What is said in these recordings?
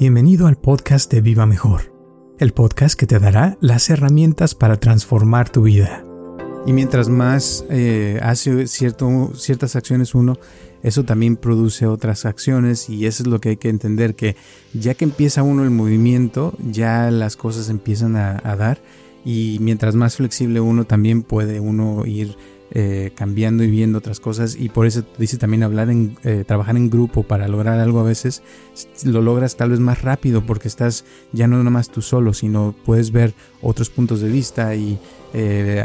Bienvenido al podcast de Viva Mejor, el podcast que te dará las herramientas para transformar tu vida. Y mientras más eh, hace cierto, ciertas acciones uno, eso también produce otras acciones y eso es lo que hay que entender, que ya que empieza uno el movimiento, ya las cosas empiezan a, a dar y mientras más flexible uno también puede uno ir eh, cambiando y viendo otras cosas y por eso dice también hablar en eh, trabajar en grupo para lograr algo a veces lo logras tal vez más rápido porque estás ya no nomás tú solo sino puedes ver otros puntos de vista y eh,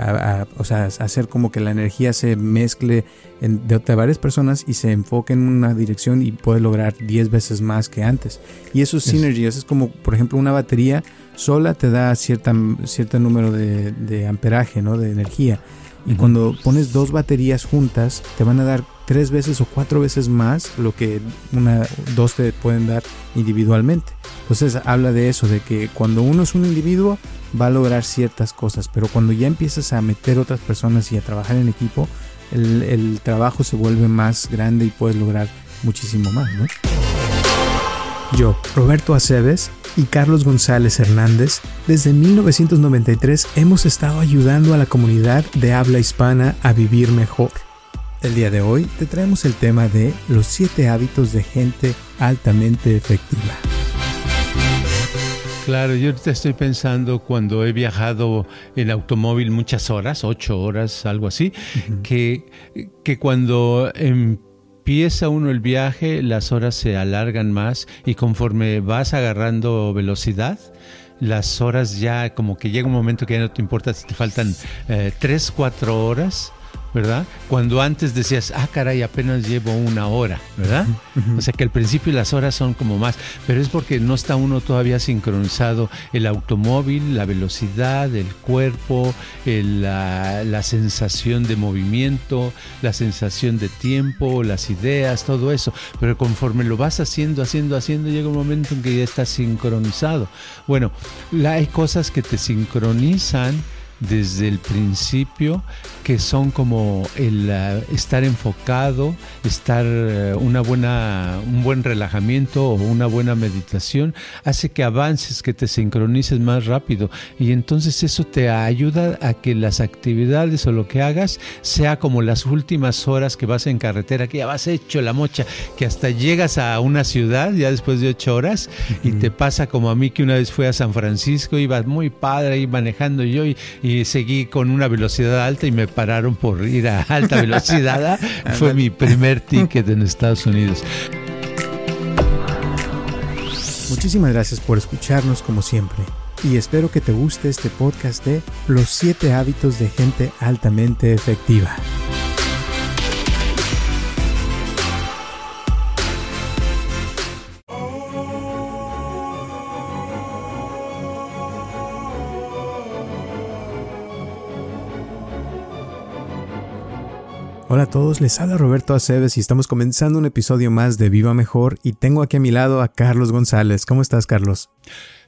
o sea, hacer como que la energía se mezcle de, de, varias personas y se enfoque en una dirección y puedes lograr 10 veces más que antes. Y eso es synergy, eso es como, por ejemplo, una batería sola te da cierta, cierto número de, de amperaje, ¿no? De energía. Y cuando pones dos baterías juntas, te van a dar tres veces o cuatro veces más lo que una, dos te pueden dar individualmente. Entonces habla de eso, de que cuando uno es un individuo va a lograr ciertas cosas, pero cuando ya empiezas a meter otras personas y a trabajar en equipo, el, el trabajo se vuelve más grande y puedes lograr muchísimo más, ¿no? Yo, Roberto Aceves y Carlos González Hernández, desde 1993 hemos estado ayudando a la comunidad de habla hispana a vivir mejor. El día de hoy te traemos el tema de los 7 hábitos de gente altamente efectiva. Claro, yo te estoy pensando cuando he viajado en automóvil muchas horas, ocho horas, algo así, uh -huh. que, que cuando empieza uno el viaje, las horas se alargan más y conforme vas agarrando velocidad, las horas ya como que llega un momento que ya no te importa si te faltan eh, tres, cuatro horas ¿verdad? Cuando antes decías, ah, caray, apenas llevo una hora, ¿verdad? Uh -huh. O sea que al principio las horas son como más, pero es porque no está uno todavía sincronizado el automóvil, la velocidad, el cuerpo, el, la, la, sensación de movimiento, la sensación de tiempo, las ideas, todo eso. Pero conforme lo vas haciendo, haciendo, haciendo, llega un momento en que ya estás sincronizado. Bueno, la, hay cosas que te sincronizan desde el principio que son como el uh, estar enfocado, estar uh, una buena, un buen relajamiento o una buena meditación hace que avances, que te sincronices más rápido y entonces eso te ayuda a que las actividades o lo que hagas sea como las últimas horas que vas en carretera, que ya vas hecho la mocha, que hasta llegas a una ciudad ya después de ocho horas uh -huh. y te pasa como a mí que una vez fui a San Francisco, iba muy padre ahí manejando yo y, y seguí con una velocidad alta y me pararon por ir a alta velocidad. Fue mi primer ticket en Estados Unidos. Muchísimas gracias por escucharnos como siempre y espero que te guste este podcast de Los 7 hábitos de gente altamente efectiva. Hola a todos, les habla Roberto Aceves y estamos comenzando un episodio más de Viva Mejor y tengo aquí a mi lado a Carlos González. ¿Cómo estás, Carlos?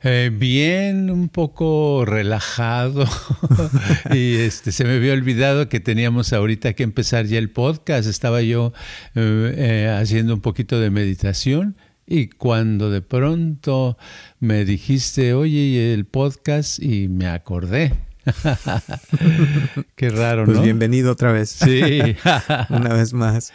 Eh, bien, un poco relajado y este se me había olvidado que teníamos ahorita que empezar ya el podcast. Estaba yo eh, eh, haciendo un poquito de meditación y cuando de pronto me dijiste, oye, el podcast y me acordé. Qué raro, pues ¿no? bienvenido otra vez. Sí. una vez más.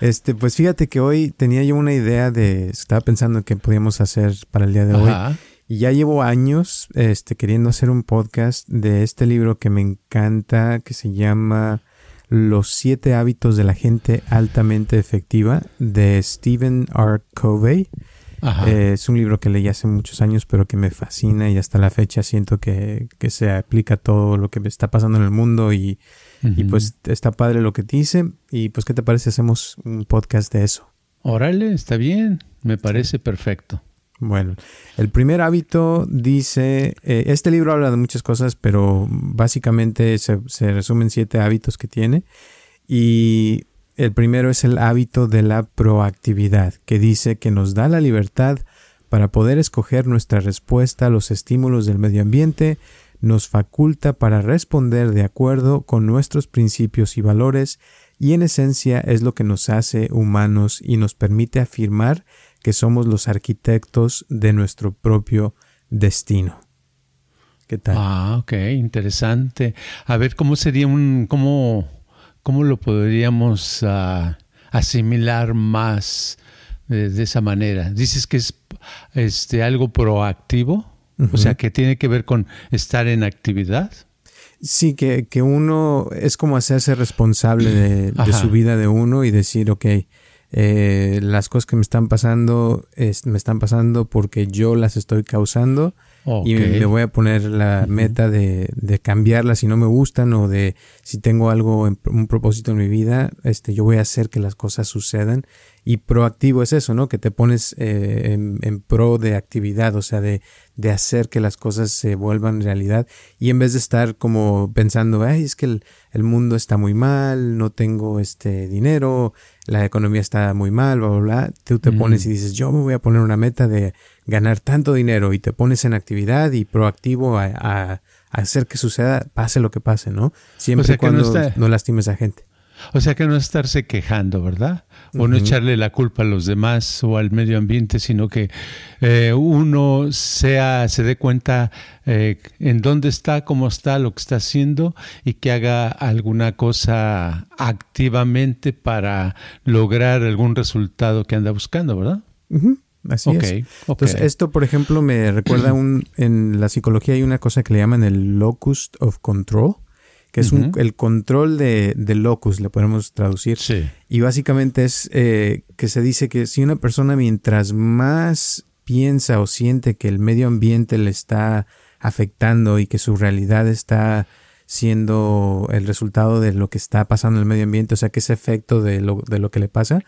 Este, pues fíjate que hoy tenía yo una idea de, estaba pensando qué podíamos hacer para el día de Ajá. hoy. Y ya llevo años este, queriendo hacer un podcast de este libro que me encanta, que se llama Los siete hábitos de la gente altamente efectiva, de Stephen R. Covey. Eh, es un libro que leí hace muchos años, pero que me fascina y hasta la fecha siento que, que se aplica todo lo que está pasando en el mundo y, uh -huh. y pues está padre lo que dice. Y pues, ¿qué te parece? Hacemos un podcast de eso. Órale, está bien, me parece perfecto. Bueno, el primer hábito dice, eh, este libro habla de muchas cosas, pero básicamente se, se resumen siete hábitos que tiene. Y el primero es el hábito de la proactividad, que dice que nos da la libertad para poder escoger nuestra respuesta a los estímulos del medio ambiente, nos faculta para responder de acuerdo con nuestros principios y valores, y en esencia es lo que nos hace humanos y nos permite afirmar que somos los arquitectos de nuestro propio destino. ¿Qué tal? Ah, ok, interesante. A ver, ¿cómo sería un, cómo, cómo lo podríamos uh, asimilar más de, de, esa manera? Dices que es este, algo proactivo, o sea, que tiene que ver con estar en actividad. Sí, que, que uno es como hacerse responsable de, de, su vida de uno y decir, ok, eh, las cosas que me están pasando es, me están pasando porque yo las estoy causando y me voy a poner la meta de, de, cambiarlas si no me gustan o de si tengo algo, en, un propósito en mi vida, este, yo voy a hacer que las cosas sucedan y proactivo es eso, ¿no? Que te pones eh, en, en, pro de actividad, o sea, de, de, hacer que las cosas se vuelvan realidad. Y en vez de estar como pensando, ay, es que el, el mundo está muy mal, no tengo este dinero, la economía está muy mal, bla, bla, bla. Tú te pones y dices, yo me voy a poner una meta de ganar tanto dinero y te pones en actividad y proactivo a, a, a hacer que suceda, pase lo que pase, ¿no? Siempre o sea cuando no, está... no lastimes a gente. O sea que no estarse quejando, ¿verdad? O no echarle la culpa a los demás o al medio ambiente, sino que eh, uno sea, se dé cuenta eh, en dónde está, cómo está, lo que está haciendo y que haga alguna cosa activamente para lograr algún resultado que anda buscando, ¿verdad? Así es. Okay. Entonces, esto, por ejemplo, me recuerda un, en la psicología hay una cosa que le llaman el locus of control que es un, el control de, de, locus, le podemos traducir. Sí. Y básicamente es eh, que se dice que si una persona mientras más piensa o siente que el medio ambiente le está afectando y que su realidad está siendo el resultado de lo que está pasando en el medio ambiente, o sea, que ese efecto de lo, de lo que le pasa,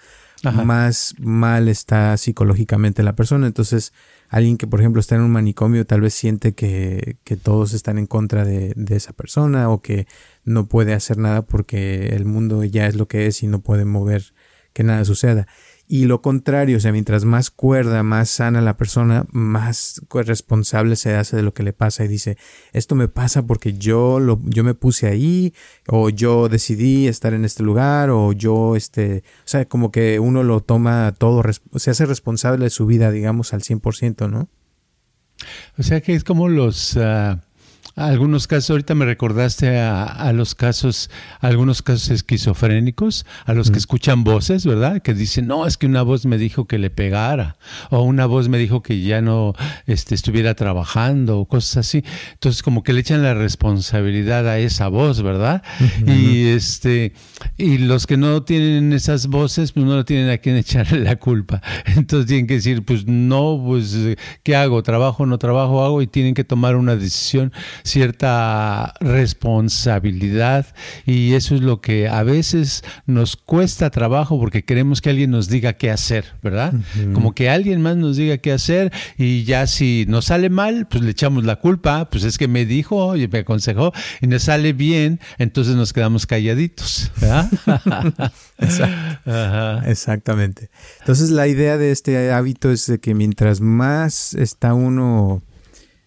Ajá. más mal está psicológicamente la persona. Entonces, alguien que, por ejemplo, está en un manicomio tal vez siente que, que todos están en contra de, de, esa persona o que no puede hacer nada porque el mundo ya es lo que es y no puede mover que nada suceda. Y lo contrario, o sea, mientras más cuerda, más sana la persona, más responsable se hace de lo que le pasa y dice, esto me pasa porque yo lo, yo me puse ahí, o yo decidí estar en este lugar, o yo, este, o sea, como que uno lo toma todo, se hace responsable de su vida, digamos, al 100%, ¿no? O sea que es como los... Uh algunos casos, ahorita me recordaste a, a, los casos, algunos casos esquizofrénicos, a los mm. que escuchan voces, ¿verdad? Que dicen, no, es que una voz me dijo que le pegara, o una voz me dijo que ya no este, estuviera trabajando, o cosas así. Entonces, como que le echan la responsabilidad a esa voz, ¿verdad? Y este, y los que no tienen esas voces, pues no tienen a quien echarle la culpa. Entonces tienen que decir, pues no, pues, ¿qué hago? ¿Trabajo, no trabajo, hago? Y tienen que tomar una decisión cierta responsabilidad y eso es lo que a veces nos cuesta trabajo porque queremos que alguien nos diga qué hacer, ¿verdad? Uh -huh. Como que alguien más nos diga qué hacer y ya si nos sale mal, pues le echamos la culpa, pues es que me dijo y me aconsejó y nos sale bien, entonces nos quedamos calladitos, ¿verdad? Exacto. Exactamente. Entonces la idea de este hábito es de que mientras más está uno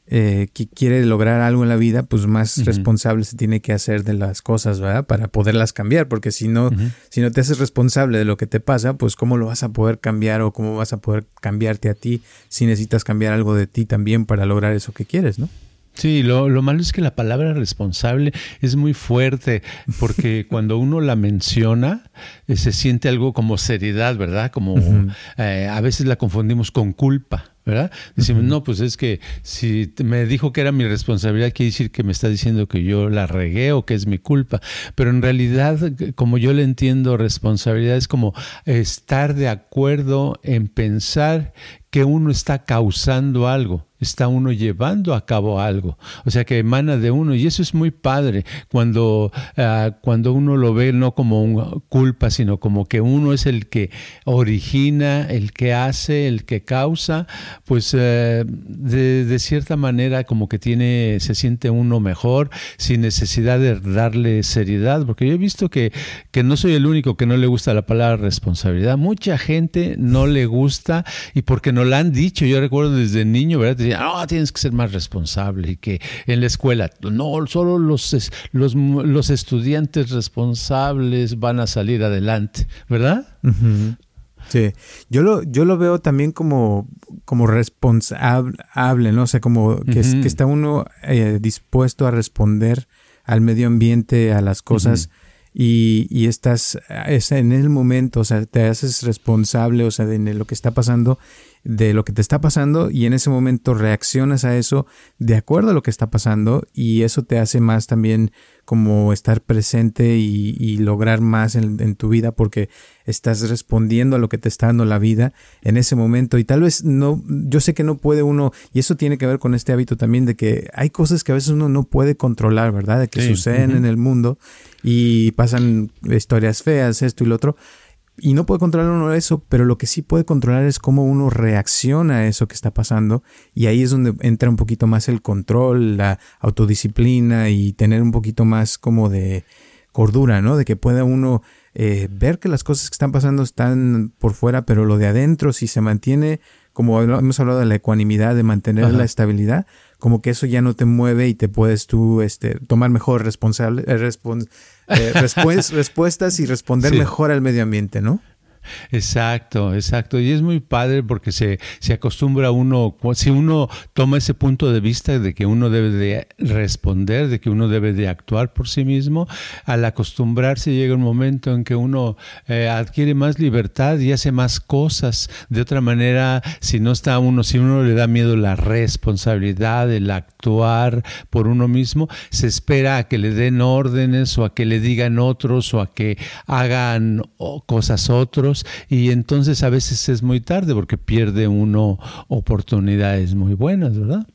eh, que quiere lograr algo en la vida, pues más uh -huh. responsable se tiene que hacer de las cosas, ¿verdad? Para poderlas cambiar, porque si no, uh -huh. si no te haces responsable de lo que te pasa, pues cómo lo vas a poder cambiar o cómo vas a poder cambiarte a ti si necesitas cambiar algo de ti también para lograr eso que quieres, ¿no? Sí, lo, lo, malo es que la palabra responsable es muy fuerte, porque cuando uno la menciona, eh, se siente algo como seriedad, ¿verdad? Como uh -huh. eh, a veces la confundimos con culpa. ¿Verdad? Decimos, uh -huh. no, pues es que si me dijo que era mi responsabilidad, quiere decir que me está diciendo que yo la regué o que es mi culpa. Pero en realidad, como yo le entiendo, responsabilidad es como estar de acuerdo en pensar que uno está causando algo está uno llevando a cabo algo, o sea que emana de uno. Y eso es muy padre cuando, ah, cuando uno lo ve no como una culpa, sino como que uno es el que origina, el que hace, el que causa, pues eh, de, cierta manera como que tiene, se siente uno mejor sin necesidad de darle seriedad, porque yo he visto que, que no soy el único que no le gusta la palabra responsabilidad, mucha gente no le gusta y porque no la han dicho, yo recuerdo desde niño, ¿verdad? No, tienes que ser más responsable y que en la escuela, no, solo los, los, los estudiantes responsables van a salir adelante, ¿verdad? Sí, yo lo, yo lo veo también como, como responsable, ¿no? O sea, como que, que está uno eh, dispuesto a responder al medio ambiente, a las cosas. Y, y, estás es en el momento, o sea, te haces responsable, o sea, de lo que está pasando de lo que te está pasando y en ese momento reaccionas a eso de acuerdo a lo que está pasando y eso te hace más también como estar presente y, lograr más en, tu vida porque estás respondiendo a lo que te está dando la vida en ese momento y tal vez no, yo sé que no puede uno, y eso tiene que ver con este hábito también de que hay cosas que a veces uno no puede controlar, ¿verdad? De que suceden en el mundo y pasan historias feas, esto y lo otro y no puede controlar uno eso, pero lo que sí puede controlar es cómo uno reacciona a eso que está pasando. Y ahí es donde entra un poquito más el control, la autodisciplina y tener un poquito más como de cordura, ¿no? De que pueda uno eh, ver que las cosas que están pasando están por fuera, pero lo de adentro, si se mantiene, como hemos hablado de la ecuanimidad, de mantener la estabilidad, como que eso ya no te mueve y te puedes tú este, tomar mejor responsable, eh, eh, respuestas y responder mejor al medio ambiente, ¿no? Exacto, exacto. Y es muy padre porque se, se acostumbra uno, si uno toma ese punto de vista de que uno debe de responder, de que uno debe de actuar por sí mismo, al acostumbrarse llega un momento en que uno eh, adquiere más libertad y hace más cosas. De otra manera, si no está uno, si uno le da miedo la responsabilidad, el actuar por uno mismo, se espera a que le den órdenes o a que le digan otros o a que hagan cosas otros y entonces a veces es muy tarde porque pierde uno oportunidades muy buenas, ¿verdad?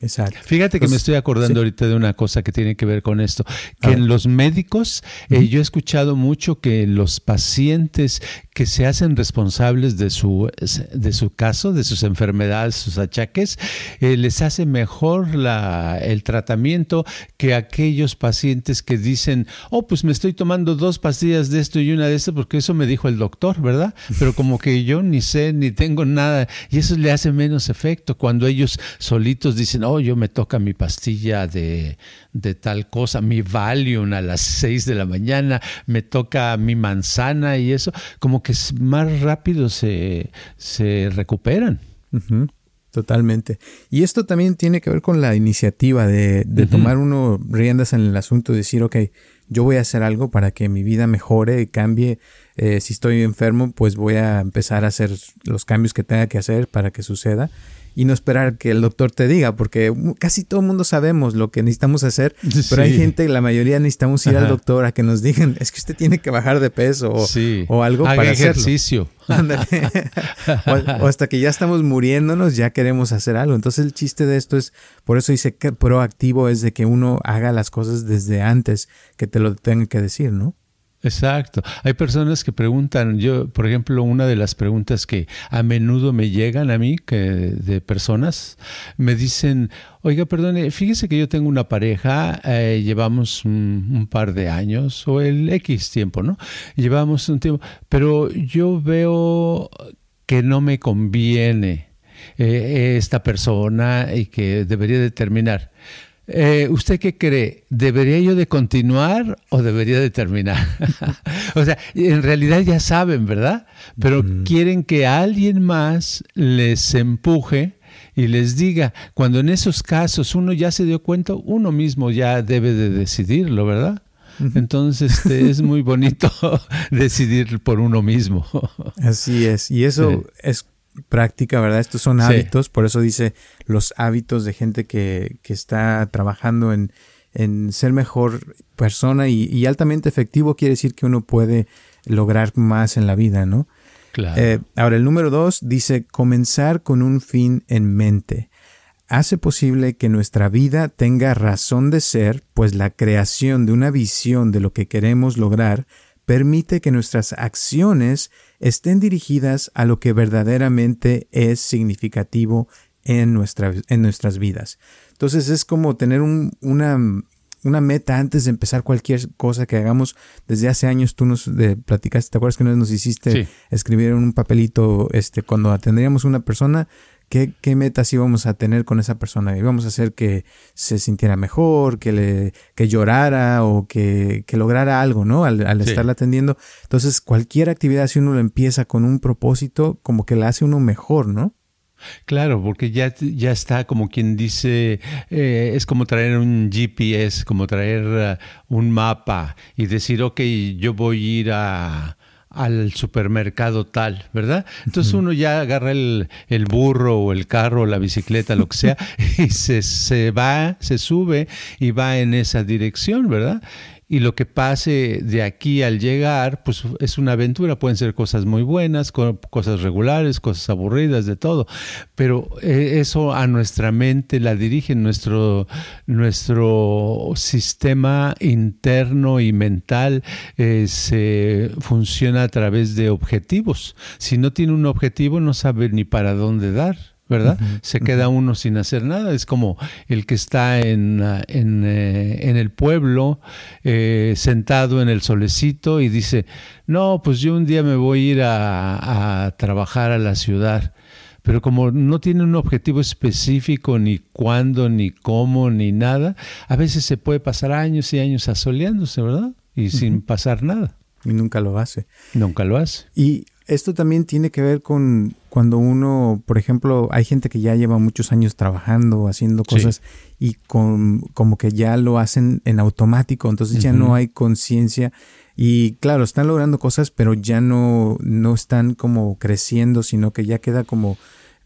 Exacto. Fíjate que me estoy acordando ahorita de una cosa que tiene que ver con esto, que en los médicos eh, yo he escuchado mucho que los pacientes que se hacen responsables de su, de su caso, de sus enfermedades, sus achaques, eh, les hace mejor la, el tratamiento que aquellos pacientes que dicen, oh, pues me estoy tomando dos pastillas de esto y una de esto porque eso me dijo el doctor, ¿verdad? Pero como que yo ni sé, ni tengo nada, y eso le hace menos efecto cuando ellos solitos dicen, oh, yo me toca mi pastilla de, de tal cosa, mi Valium a las seis de la mañana, me toca mi manzana y eso, como que más rápido se, se recuperan. Totalmente. Y esto también tiene que ver con la iniciativa de, tomar uno riendas en el asunto, decir, ok, yo voy a hacer algo para que mi vida mejore y cambie. Eh, si estoy enfermo, pues voy a empezar a hacer los cambios que tenga que hacer para que suceda y no esperar que el doctor te diga, porque casi todo el mundo sabemos lo que necesitamos hacer, pero hay gente, la mayoría necesitamos ir al doctor a que nos digan, es que usted tiene que bajar de peso o, o algo para ejercicio. o, hasta que ya estamos muriéndonos, ya queremos hacer algo. Entonces el chiste de esto es, por eso dice que proactivo es de que uno haga las cosas desde antes que te lo tengan que decir, ¿no? Exacto. Hay personas que preguntan, yo, por ejemplo, una de las preguntas que a menudo me llegan a mí, que de personas, me dicen, oiga, perdone, fíjese que yo tengo una pareja, eh, llevamos un, par de años, o el X tiempo, ¿no? Llevamos un tiempo, pero yo veo que no me conviene eh, esta persona y que debería de terminar. Eh, ¿Usted qué cree? ¿Debería yo de continuar o debería de terminar? o sea, en realidad ya saben, ¿verdad? Pero quieren que alguien más les empuje y les diga, cuando en esos casos uno ya se dio cuenta, uno mismo ya debe de decidirlo, ¿verdad? Entonces este, es muy bonito decidir por uno mismo. Así es, y eso es práctica, ¿verdad? Estos son hábitos, por eso dice los hábitos de gente que, que está trabajando en, en, ser mejor persona y, altamente efectivo quiere decir que uno puede lograr más en la vida, ¿no? Claro. Eh, ahora, el número dos dice comenzar con un fin en mente. hace posible que nuestra vida tenga razón de ser, pues la creación de una visión de lo que queremos lograr permite que nuestras acciones estén dirigidas a lo que verdaderamente es significativo en, en nuestras vidas. Entonces es como tener una, una meta antes de empezar cualquier cosa que hagamos. Desde hace años tú nos platicaste, ¿te acuerdas que nos hiciste escribir en un papelito este, cuando atendríamos a una persona? ¿Qué, ¿Qué, metas íbamos a tener con esa persona? ¿Íbamos a hacer que se sintiera mejor, que, le, que llorara o que, que lograra algo, ¿no? Al, al estarla atendiendo. Entonces, cualquier actividad, si uno lo empieza con un propósito, como que la hace uno mejor, ¿no? Claro, porque ya, ya está como quien dice, eh, es como traer un GPS, como traer uh, un mapa y decir, ok, yo voy a ir a, al supermercado tal, ¿verdad? Entonces uno ya agarra el, el, burro o el carro o la bicicleta, lo que sea, y se, se va, se sube y va en esa dirección, ¿verdad? Y lo que pase de aquí al llegar, pues es una aventura. Pueden ser cosas muy buenas, cosas regulares, cosas aburridas, de todo. Pero eh, eso a nuestra mente la dirige nuestro, nuestro sistema interno y mental eh, se funciona a través de objetivos. Si no tiene un objetivo, no sabe ni para dónde dar. ¿Verdad? Se queda uno sin hacer nada. Es como el que está en, ah, eh, en, el pueblo, eh, sentado en el solecito y dice, no, pues yo un día me voy a ir a, a trabajar a la ciudad. Pero como no tiene un objetivo específico, ni cuándo, ni cómo, ni nada, a veces se puede pasar años y años asoleándose, ¿verdad? Y sin pasar nada. Y nunca lo hace. Nunca lo hace. Y esto también tiene que ver con cuando uno, por ejemplo, hay gente que ya lleva muchos años trabajando, haciendo cosas y con, como que ya lo hacen en automático, entonces ya no hay conciencia y claro, están logrando cosas, pero ya no, no están como creciendo, sino que ya queda como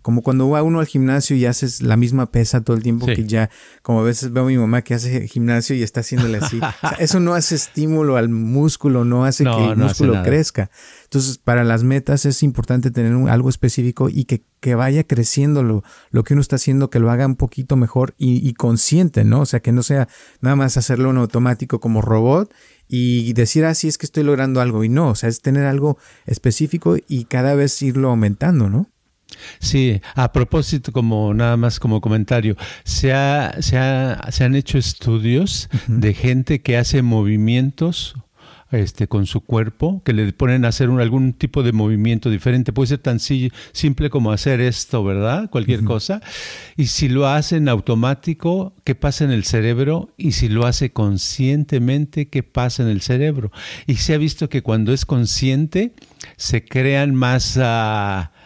como cuando va uno al gimnasio y haces la misma pesa todo el tiempo que ya, como a veces veo a mi mamá que hace gimnasio y está haciéndole así. eso no hace estímulo al músculo, no hace que el músculo crezca. Entonces, para las metas es importante tener algo específico y que, que vaya creciendo lo, lo, que uno está haciendo, que lo haga un poquito mejor y, y consciente, ¿no? O sea, que no sea nada más hacerlo en automático como robot y decir así ah, es que estoy logrando algo y no, o sea, es tener algo específico y cada vez irlo aumentando, ¿no? Sí, a propósito, como nada más como comentario, se, ha, se, ha, se han hecho estudios de gente que hace movimientos este, con su cuerpo, que le ponen a hacer un, algún tipo de movimiento diferente. Puede ser tan simple como hacer esto, ¿verdad? Cualquier cosa. Y si lo hace en automático, ¿qué pasa en el cerebro? Y si lo hace conscientemente, ¿qué pasa en el cerebro? Y se ha visto que cuando es consciente, se crean más... Uh,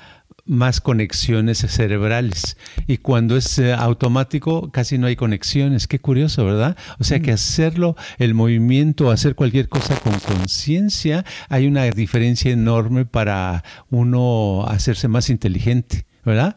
más conexiones cerebrales. Y cuando es eh, automático, casi no hay conexiones. Qué curioso, ¿verdad? O sea que mm. hacerlo, el movimiento, hacer cualquier cosa con conciencia, hay una diferencia enorme para uno hacerse más inteligente. ¿Verdad?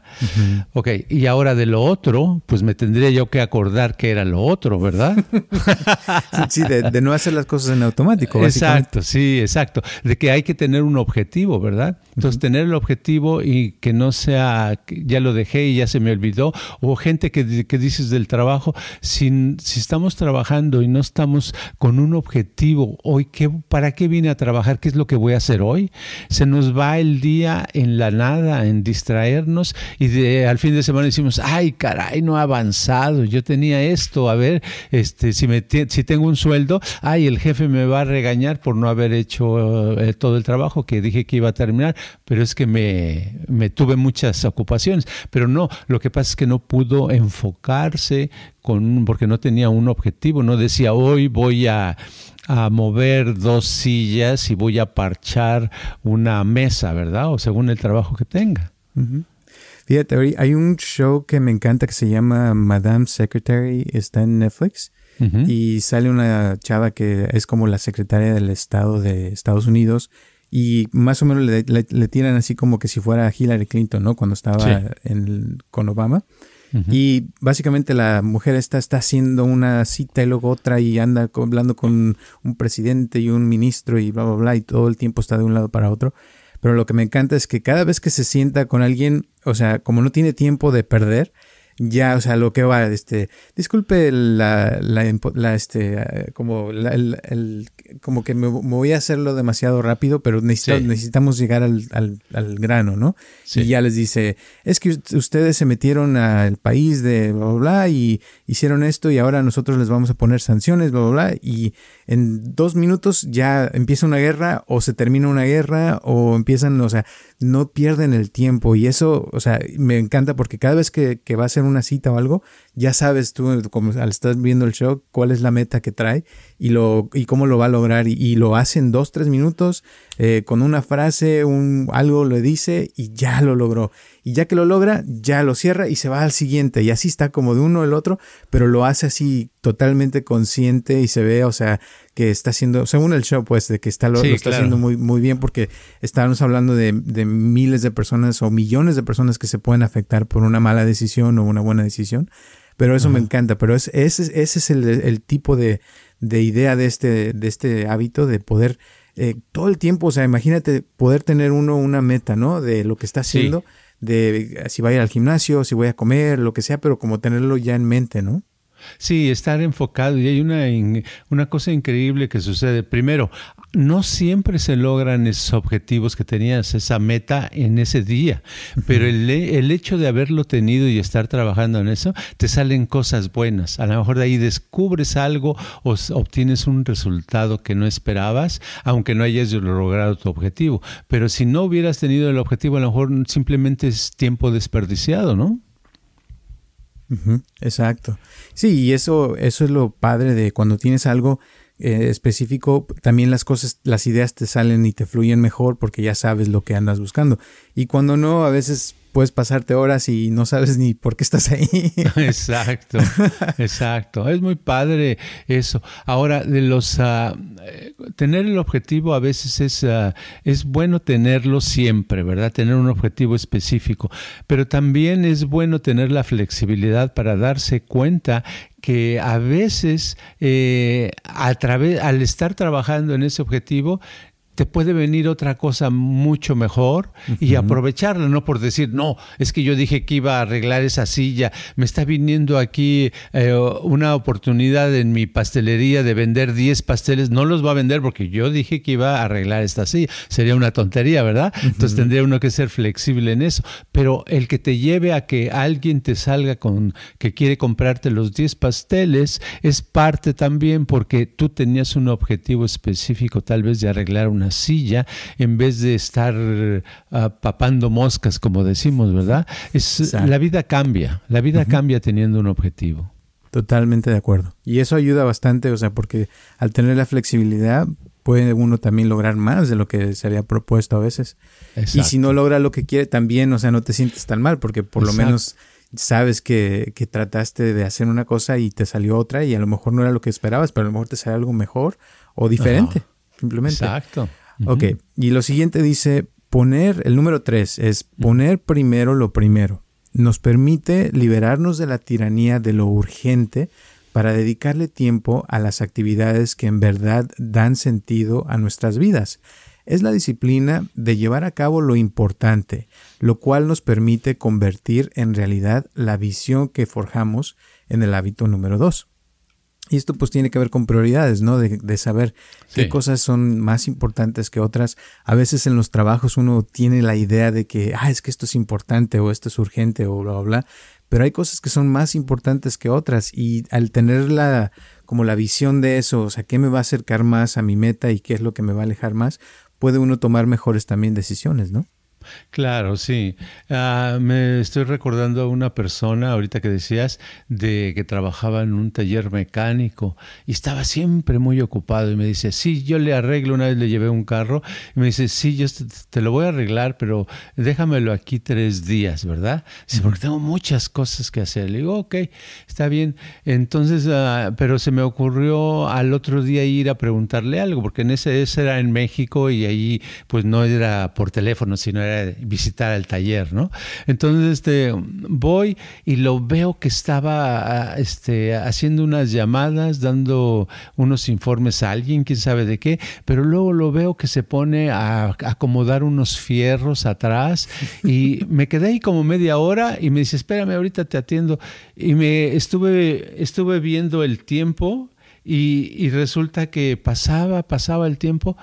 Ok, y ahora de lo otro, pues me tendría yo que acordar que era lo otro, ¿verdad? sí, de, no hacer las cosas en automático. Exacto, sí, exacto. De que hay que tener un objetivo, ¿verdad? Entonces, tener el objetivo y que no sea, ya lo dejé y ya se me olvidó, o gente que, que dices del trabajo, si, si estamos trabajando y no estamos con un objetivo, hoy, ¿qué, ¿para qué vine a trabajar? ¿Qué es lo que voy a hacer hoy? Se nos va el día en la nada, en distraernos y de, al fin de semana decimos, ay, caray, no ha avanzado, yo tenía esto, a ver, este, si, me, si tengo un sueldo, ay, el jefe me va a regañar por no haber hecho eh, todo el trabajo que dije que iba a terminar, pero es que me, me tuve muchas ocupaciones, pero no, lo que pasa es que no pudo enfocarse con, porque no tenía un objetivo, no decía, hoy voy a a mover dos sillas y voy a parchar una mesa, ¿verdad? O según el trabajo que tenga. Fíjate, hay un show que me encanta que se llama Madame Secretary, está en Netflix. Y sale una chava que es como la secretaria del Estado de Estados Unidos. Y más o menos le, tiran así como que si fuera Hillary Clinton, ¿no? Cuando estaba en, con Obama. Y básicamente la mujer esta está haciendo una cita y luego otra y anda hablando con un presidente y un ministro y bla, bla, bla. Y todo el tiempo está de un lado para otro. Pero lo que me encanta es que cada vez que se sienta con alguien, o sea, como no tiene tiempo de perder, ya, o sea, lo que va, este, disculpe la, la, este, como el, como que me, voy a hacerlo demasiado rápido, pero necesitamos llegar al, al, grano, ¿no? Y ya les dice, es que ustedes se metieron al país de bla, bla, bla, y hicieron esto y ahora nosotros les vamos a poner sanciones, bla, bla, bla, y en dos minutos ya empieza una guerra o se termina una guerra o empiezan, o sea, no pierden el tiempo y eso, o sea, me encanta porque cada vez que, que va a ser una cita o algo, ya sabes tú, como al estar viendo el show, cuál es la meta que trae y, lo, y cómo lo va a lograr. Y, lo hace en dos, tres minutos, eh, con una frase, un, algo le dice y ya lo logró. Y ya que lo logra, ya lo cierra y se va al siguiente. Y así está como de uno el otro, pero lo hace así totalmente consciente y se ve, o sea, que está haciendo, según el show, pues, de que está lo, está haciendo muy, muy bien porque estábamos hablando de, de miles de personas o millones de personas que se pueden afectar por una mala decisión o una buena decisión. Pero eso me encanta, pero es, ese, ese es el, tipo de, idea de este, de este hábito de poder eh, todo el tiempo, o sea, imagínate poder tener uno una meta, ¿no? De lo que está haciendo, de si va a ir al gimnasio, si voy a comer, lo que sea, pero como tenerlo ya en mente, ¿no? Sí, estar enfocado. Y hay una, una cosa increíble que sucede. Primero, no siempre se logran esos objetivos que tenías, esa meta en ese día, pero el, el, hecho de haberlo tenido y estar trabajando en eso, te salen cosas buenas. A lo mejor de ahí descubres algo o obtienes un resultado que no esperabas, aunque no hayas logrado tu objetivo. Pero si no hubieras tenido el objetivo, a lo mejor simplemente es tiempo desperdiciado, ¿no? Exacto. Sí, y eso, eso es lo padre de cuando tienes algo eh, específico, también las cosas, las ideas te salen y te fluyen mejor porque ya sabes lo que andas buscando. Y cuando no, a veces puedes pasarte horas y no sabes ni por qué estás ahí. Exacto, exacto. Es muy padre eso. Ahora, de los uh, tener el objetivo a veces es, ah, es bueno tenerlo siempre, ¿verdad? Tener un objetivo específico. Pero también es bueno tener la flexibilidad para darse cuenta que a veces eh, a través, al estar trabajando en ese objetivo te puede venir otra cosa mucho mejor y aprovecharla, no por decir, no, es que yo dije que iba a arreglar esa silla, me está viniendo aquí eh, una oportunidad en mi pastelería de vender 10 pasteles, no los va a vender porque yo dije que iba a arreglar esta silla, sería una tontería, ¿verdad? Entonces tendría uno que ser flexible en eso, pero el que te lleve a que alguien te salga con que quiere comprarte los 10 pasteles es parte también porque tú tenías un objetivo específico tal vez de arreglar una silla en vez de estar ah, papando moscas, como decimos, ¿verdad? Es, la vida cambia, la vida cambia teniendo un objetivo. Totalmente de acuerdo. Y eso ayuda bastante, o sea, porque al tener la flexibilidad puede uno también lograr más de lo que se había propuesto a veces. Y si no logra lo que quiere, también, o sea, no te sientes tan mal, porque por lo menos sabes que, que, trataste de hacer una cosa y te salió otra y a lo mejor no era lo que esperabas, pero a lo mejor te sale algo mejor o diferente simplemente. Exacto. Ok, y lo siguiente dice, poner, el número tres es poner primero lo primero. Nos permite liberarnos de la tiranía de lo urgente para dedicarle tiempo a las actividades que en verdad dan sentido a nuestras vidas. Es la disciplina de llevar a cabo lo importante, lo cual nos permite convertir en realidad la visión que forjamos en el hábito número dos. Y esto pues tiene que ver con prioridades, ¿no? De, saber qué cosas son más importantes que otras. A veces en los trabajos uno tiene la idea de que, ah, es que esto es importante o esto es urgente o bla, bla, bla. Pero hay cosas que son más importantes que otras y al tener la, como la visión de eso, o sea, qué me va a acercar más a mi meta y qué es lo que me va a alejar más, puede uno tomar mejores también decisiones, ¿no? Claro, sí. Ah, me estoy recordando a una persona, ahorita que decías, de que trabajaba en un taller mecánico y estaba siempre muy ocupado y me dice, sí, yo le arreglo, una vez le llevé un carro y me dice, sí, yo te, lo voy a arreglar, pero déjamelo aquí tres días, ¿verdad? Sí, porque tengo muchas cosas que hacer. Le digo, ok, está bien. Entonces, ah, pero se me ocurrió al otro día ir a preguntarle algo, porque en ese, ese era en México y ahí pues no era por teléfono, sino era visitar el taller, ¿no? Entonces, este, voy y lo veo que estaba ah, este, haciendo unas llamadas, dando unos informes a alguien, quién sabe de qué, pero luego lo veo que se pone a acomodar unos fierros atrás y me quedé ahí como media hora y me dice, espérame, ahorita te atiendo. Y me estuve, estuve viendo el tiempo y resulta que pasaba, pasaba el tiempo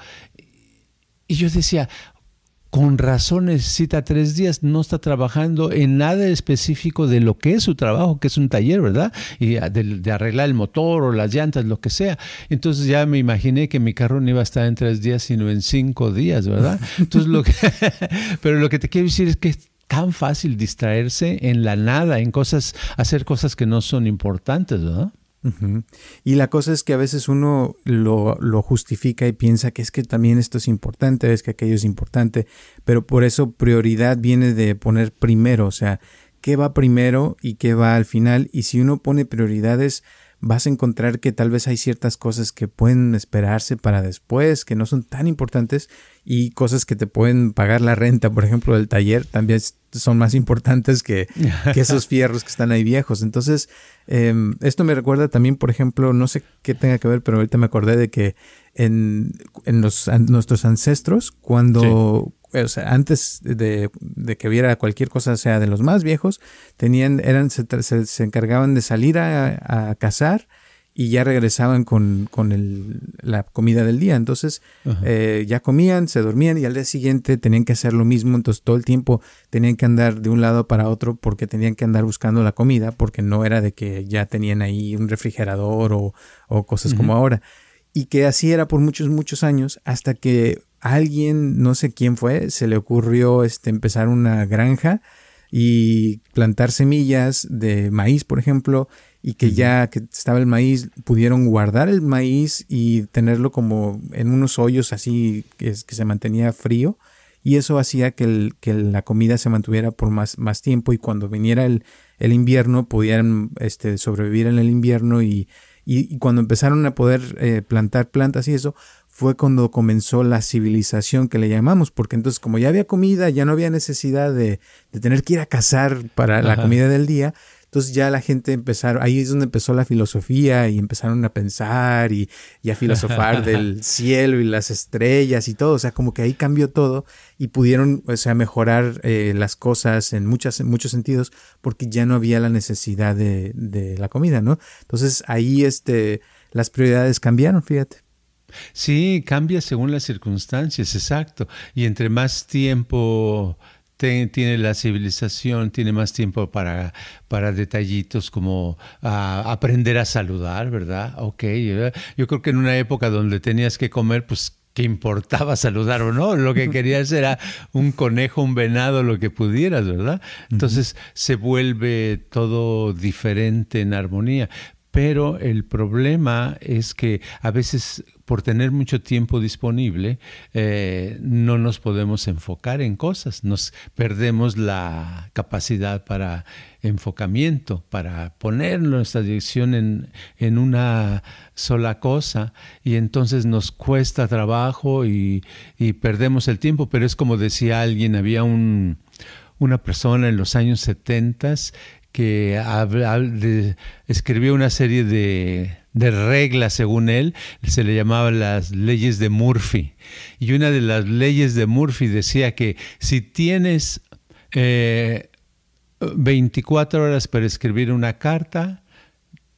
y yo decía, con razón necesita tres días, no está trabajando en nada específico de lo que es su trabajo, que es un taller, ¿verdad? Y de, arreglar el motor o las llantas, lo que sea. Entonces ya me imaginé que mi carro no iba a estar en tres días, sino en cinco días, ¿verdad? Entonces lo que, pero lo que te quiero decir es que es tan fácil distraerse en la nada, en cosas, hacer cosas que no son importantes, ¿verdad? Y la cosa es que a veces uno lo, lo, justifica y piensa que es que también esto es importante, es que aquello es importante, pero por eso prioridad viene de poner primero, o sea, qué va primero y qué va al final. Y si uno pone prioridades, vas a encontrar que tal vez hay ciertas cosas que pueden esperarse para después, que no son tan importantes, y cosas que te pueden pagar la renta, por ejemplo, del taller, también son más importantes que, esos fierros que están ahí viejos. Entonces, em, esto me recuerda también, por ejemplo, no sé qué tenga que ver, pero ahorita me acordé de que en, en los, nuestros ancestros, cuando o sea, antes de, que viera cualquier cosa, sea de los más viejos, tenían, eran, se, se, encargaban de salir a, cazar y ya regresaban con, con el, la comida del día. Entonces, eh, ya comían, se dormían y al día siguiente tenían que hacer lo mismo. Entonces, todo el tiempo tenían que andar de un lado para otro porque tenían que andar buscando la comida, porque no era de que ya tenían ahí un refrigerador o, o cosas como ahora. Y que así era por muchos, muchos años hasta que alguien, no sé quién fue, se le ocurrió este, empezar una granja y plantar semillas de maíz, por ejemplo, y que ya que estaba el maíz, pudieron guardar el maíz y tenerlo como en unos hoyos así que, que se mantenía frío y eso hacía que, el, que, la comida se mantuviera por más, más tiempo y cuando viniera el, el invierno pudieran este, sobrevivir en el invierno y, y, cuando empezaron a poder eh, plantar plantas y eso, fue cuando comenzó la civilización que le llamamos, porque entonces como ya había comida, ya no había necesidad de, de tener que ir a cazar para la comida del día, entonces ya la gente empezaron, ahí es donde empezó la filosofía y empezaron a pensar y, a filosofar del cielo y las estrellas y todo, o sea, como que ahí cambió todo y pudieron, o sea, mejorar eh, las cosas en, muchas, en muchos sentidos porque ya no había la necesidad de, de la comida, ¿no? Entonces ahí este, las prioridades cambiaron, fíjate. Sí, cambia según las circunstancias, exacto. Y entre más tiempo tiene la civilización, tiene más tiempo para, para detallitos como ah, aprender a saludar, ¿verdad? Ok, yo creo que en una época donde tenías que comer, pues ¿qué importaba saludar o no, lo que querías era un conejo, un venado, lo que pudieras, ¿verdad? Entonces se vuelve todo diferente en armonía. Pero el problema es que a veces por tener mucho tiempo disponible eh, no nos podemos enfocar en cosas, nos perdemos la capacidad para enfocamiento, para poner nuestra dirección en, en una sola cosa y entonces nos cuesta trabajo y, y perdemos el tiempo, pero es como decía alguien, había un, una persona en los años 70 que escribió una serie de, reglas, según él, se le llamaba las leyes de Murphy. Y una de las leyes de Murphy decía que si tienes 24 eh, horas para escribir una carta,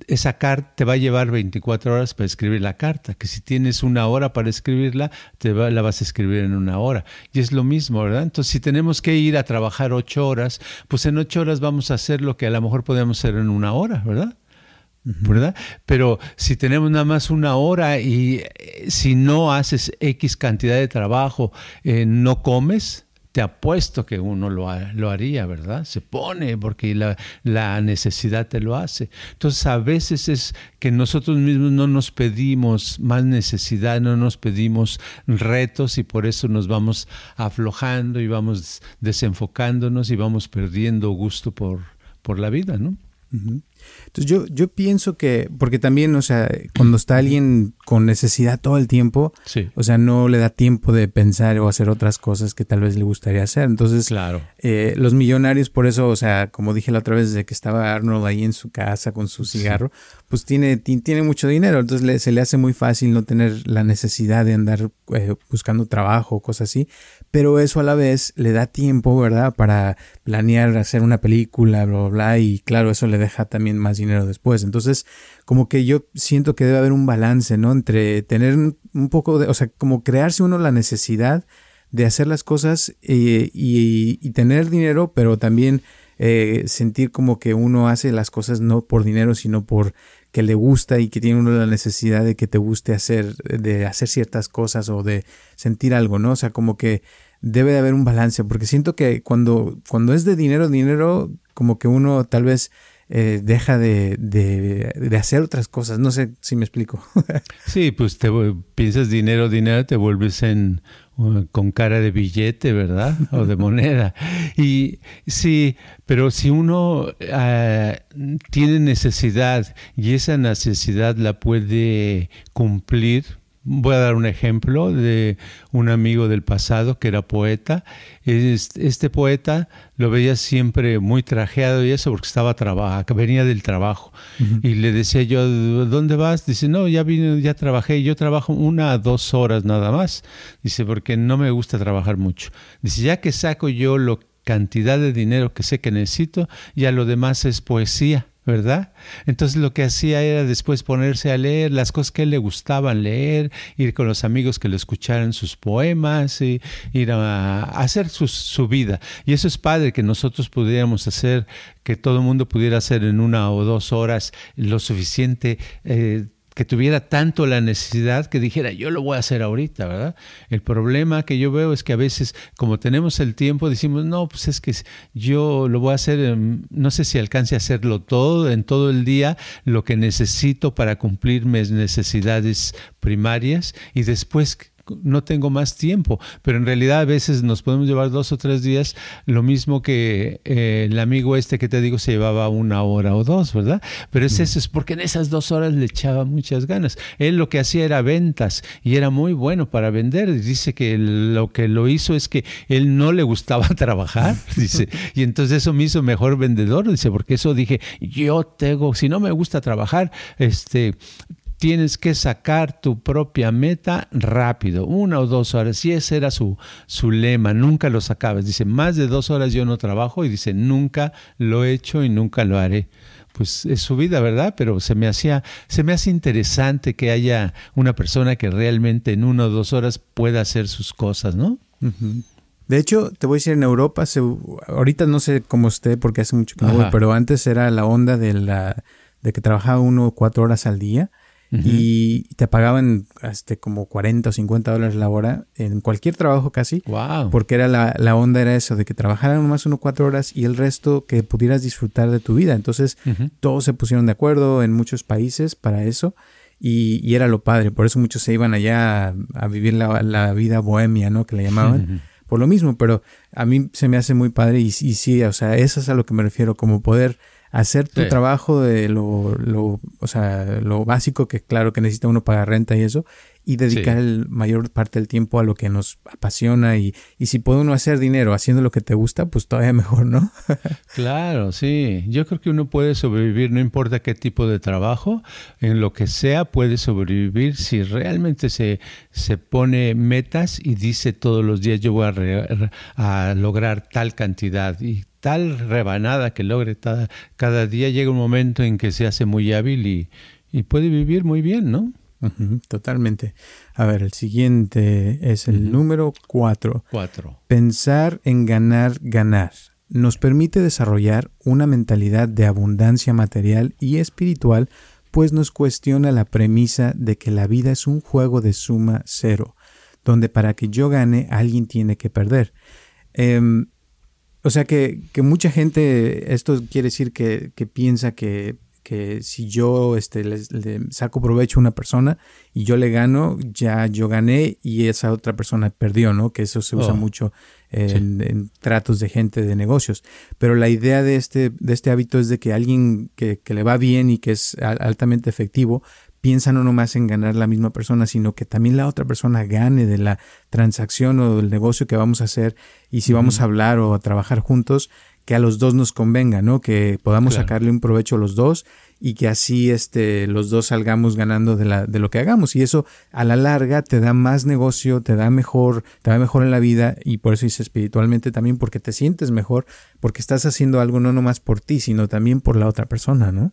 esa carta te va a llevar 24 horas para escribir la carta, que si tienes una hora para escribirla, te la vas a escribir en una hora. Y es lo mismo, ¿verdad? Entonces, si tenemos que ir a trabajar ocho horas, pues en ocho horas vamos a hacer lo que a lo mejor podemos hacer en una hora, ¿verdad? ¿Verdad? Pero si tenemos nada más una hora y eh, si no haces X cantidad de trabajo, eh, no comes, te apuesto que uno lo, lo haría, ¿verdad? Se pone porque la, la, necesidad te lo hace. Entonces a veces es que nosotros mismos no nos pedimos más necesidad, no nos pedimos retos y por eso nos vamos aflojando y vamos desenfocándonos y vamos perdiendo gusto por, por la vida, ¿no? Entonces yo, yo pienso que, porque también, o sea, cuando está alguien con necesidad todo el tiempo, o sea, no le da tiempo de pensar o hacer otras cosas que tal vez le gustaría hacer. Entonces, claro. Eh, los millonarios, por eso, o sea, como dije la otra vez, de que estaba Arnold ahí en su casa con su cigarro, pues tiene, tiene mucho dinero, entonces se le hace muy fácil no tener la necesidad de andar eh, buscando trabajo o cosas así, pero eso a la vez le da tiempo, ¿verdad? Para planear hacer una película, bla, bla, bla, y claro, eso le deja también más dinero después. Entonces, como que yo siento que debe haber un balance, ¿no? Entre tener un poco de, o sea, como crearse uno la necesidad de hacer las cosas eh, y, tener dinero, pero también eh, sentir como que uno hace las cosas no por dinero, sino por que le gusta y que tiene uno la necesidad de que te guste hacer, de hacer ciertas cosas o de sentir algo, ¿no? O sea, como que debe de haber un balance, porque siento que cuando, cuando es de dinero, dinero, como que uno tal vez eh, deja de, de, hacer otras cosas. No sé si me explico. sí, pues te piensas dinero, dinero, te vuelves en con cara de billete, ¿verdad? O de moneda. Y sí, pero si uno ah, tiene necesidad y esa necesidad la puede cumplir, Voy a dar un ejemplo de un amigo del pasado que era poeta. Este poeta lo veía siempre muy trajeado y eso porque estaba trabajando, venía del trabajo. Y le decía yo, ¿dónde vas? Dice, no, ya vine, ya trabajé. Yo trabajo una a dos horas nada más. Dice, porque no me gusta trabajar mucho. Dice, ya que saco yo la cantidad de dinero que sé que necesito, ya lo demás es poesía. ¿Verdad? Entonces lo que hacía era después ponerse a leer las cosas que le gustaban leer, ir con los amigos que le escucharan sus poemas, y ir a, hacer su, vida. Y eso es padre que nosotros pudiéramos hacer, que todo el mundo pudiera hacer en una o dos horas lo suficiente. Eh, que tuviera tanto la necesidad que dijera, yo lo voy a hacer ahorita, ¿verdad? El problema que yo veo es que a veces, como tenemos el tiempo, decimos, no, pues es que yo lo voy a hacer, no sé si alcance a hacerlo todo, en todo el día, lo que necesito para cumplir mis necesidades primarias y después no tengo más tiempo, pero en realidad a veces nos podemos llevar dos o tres días, lo mismo que eh, el amigo este que te digo se llevaba una hora o dos, ¿verdad? Pero es eso, es porque en esas dos horas le echaba muchas ganas. Él lo que hacía era ventas y era muy bueno para vender. Dice que lo que lo hizo es que él no le gustaba trabajar, dice, y entonces eso me hizo mejor vendedor, dice, porque eso dije, yo tengo, si no me gusta trabajar, este tienes que sacar tu propia meta rápido, una o dos horas. Y ese era su, su lema, nunca lo sacabas. Dice, más de dos horas yo no trabajo y dice, nunca lo he hecho y nunca lo haré. Pues es su vida, ¿verdad? Pero se me hacía, se me hace interesante que haya una persona que realmente en una o dos horas pueda hacer sus cosas, ¿no? De hecho, te voy a decir, en Europa, se, ahorita no sé cómo esté porque hace mucho que no voy, pero antes era la onda de, la, de que trabajaba uno cuatro horas al día y te pagaban este, como 40 o 50 dólares la hora en cualquier trabajo casi. Wow. Porque era la, la onda era eso, de que trabajaran más uno cuatro horas y el resto que pudieras disfrutar de tu vida. Entonces todos se pusieron de acuerdo en muchos países para eso. Y, era lo padre, por eso muchos se iban allá a, vivir la, vida bohemia, ¿no? Que le llamaban. Por lo mismo, pero a mí se me hace muy padre y, y sí, o sea, eso es a lo que me refiero, como poder hacer tu trabajo de lo, lo, o sea, lo básico que claro que necesita uno para renta y eso, y dedicar el mayor parte del tiempo a lo que nos apasiona y, y si puede uno hacer dinero haciendo lo que te gusta, pues todavía mejor, ¿no? claro, sí. Yo creo que uno puede sobrevivir, no importa qué tipo de trabajo, en lo que sea puede sobrevivir si realmente se, se pone metas y dice todos los días yo voy a, a lograr tal cantidad y tal rebanada que logre cada, día, llega un momento en que se hace muy hábil y, puede vivir muy bien, ¿no? totalmente. A ver, el siguiente es el número cuatro. Cuatro. Pensar en ganar, ganar. Nos permite desarrollar una mentalidad de abundancia material y espiritual, pues nos cuestiona la premisa de que la vida es un juego de suma cero, donde para que yo gane alguien tiene que perder. Em, o sea que, mucha gente, esto quiere decir que, piensa que, que si yo este, le, saco provecho a una persona y yo le gano, ya yo gané y esa otra persona perdió, ¿no? Que eso se usa oh. mucho en, tratos de gente de negocios. Pero la idea de este, de este hábito es de que alguien que, que le va bien y que es altamente efectivo, piensa no nomás en ganar la misma persona, sino que también la otra persona gane de la transacción o del negocio que vamos a hacer y si vamos a hablar o a trabajar juntos, que a los dos nos convenga, ¿no? Que podamos sacarle un provecho a los dos y que así este, los dos salgamos ganando de, la, de lo que hagamos. Y eso a la larga te da más negocio, te da mejor, te da mejor en la vida y por eso dice espiritualmente también porque te sientes mejor, porque estás haciendo algo no nomás por ti, sino también por la otra persona, ¿no?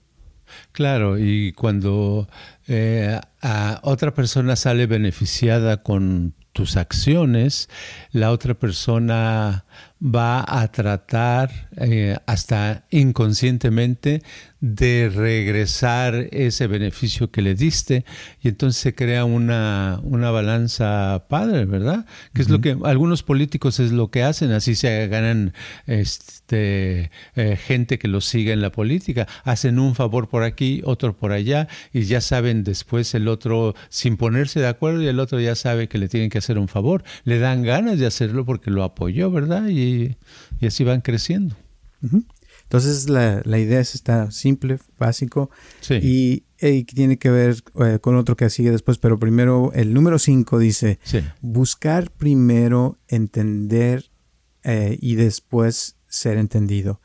Claro, y cuando eh, otra persona sale beneficiada con tus acciones, la otra persona va a tratar eh, hasta inconscientemente de regresar ese beneficio que le diste y entonces se crea una, una balanza padre, ¿verdad? Que es lo que algunos políticos es lo que hacen, así se ganan este, eh, gente que los sigue en la política, hacen un favor por aquí, otro por allá y ya saben después el otro sin ponerse de acuerdo y el otro ya sabe que le tienen que hacer un favor, le dan ganas de hacerlo porque lo apoyó, ¿verdad? Y, así van creciendo. Entonces la, idea es está simple, básico y, tiene que ver eh, con otro que sigue después, pero primero el número 5 dice, buscar primero entender eh, y después ser entendido.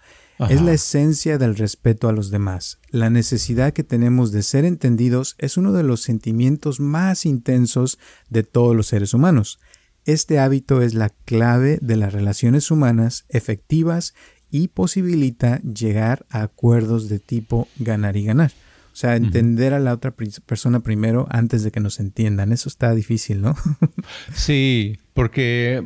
Es la esencia del respeto a los demás. La necesidad que tenemos de ser entendidos es uno de los sentimientos más intensos de todos los seres humanos. Este hábito es la clave de las relaciones humanas efectivas y posibilita llegar a acuerdos de tipo ganar y ganar. O sea, entender a la otra persona primero antes de que nos entiendan. Eso está difícil, ¿no? sí, porque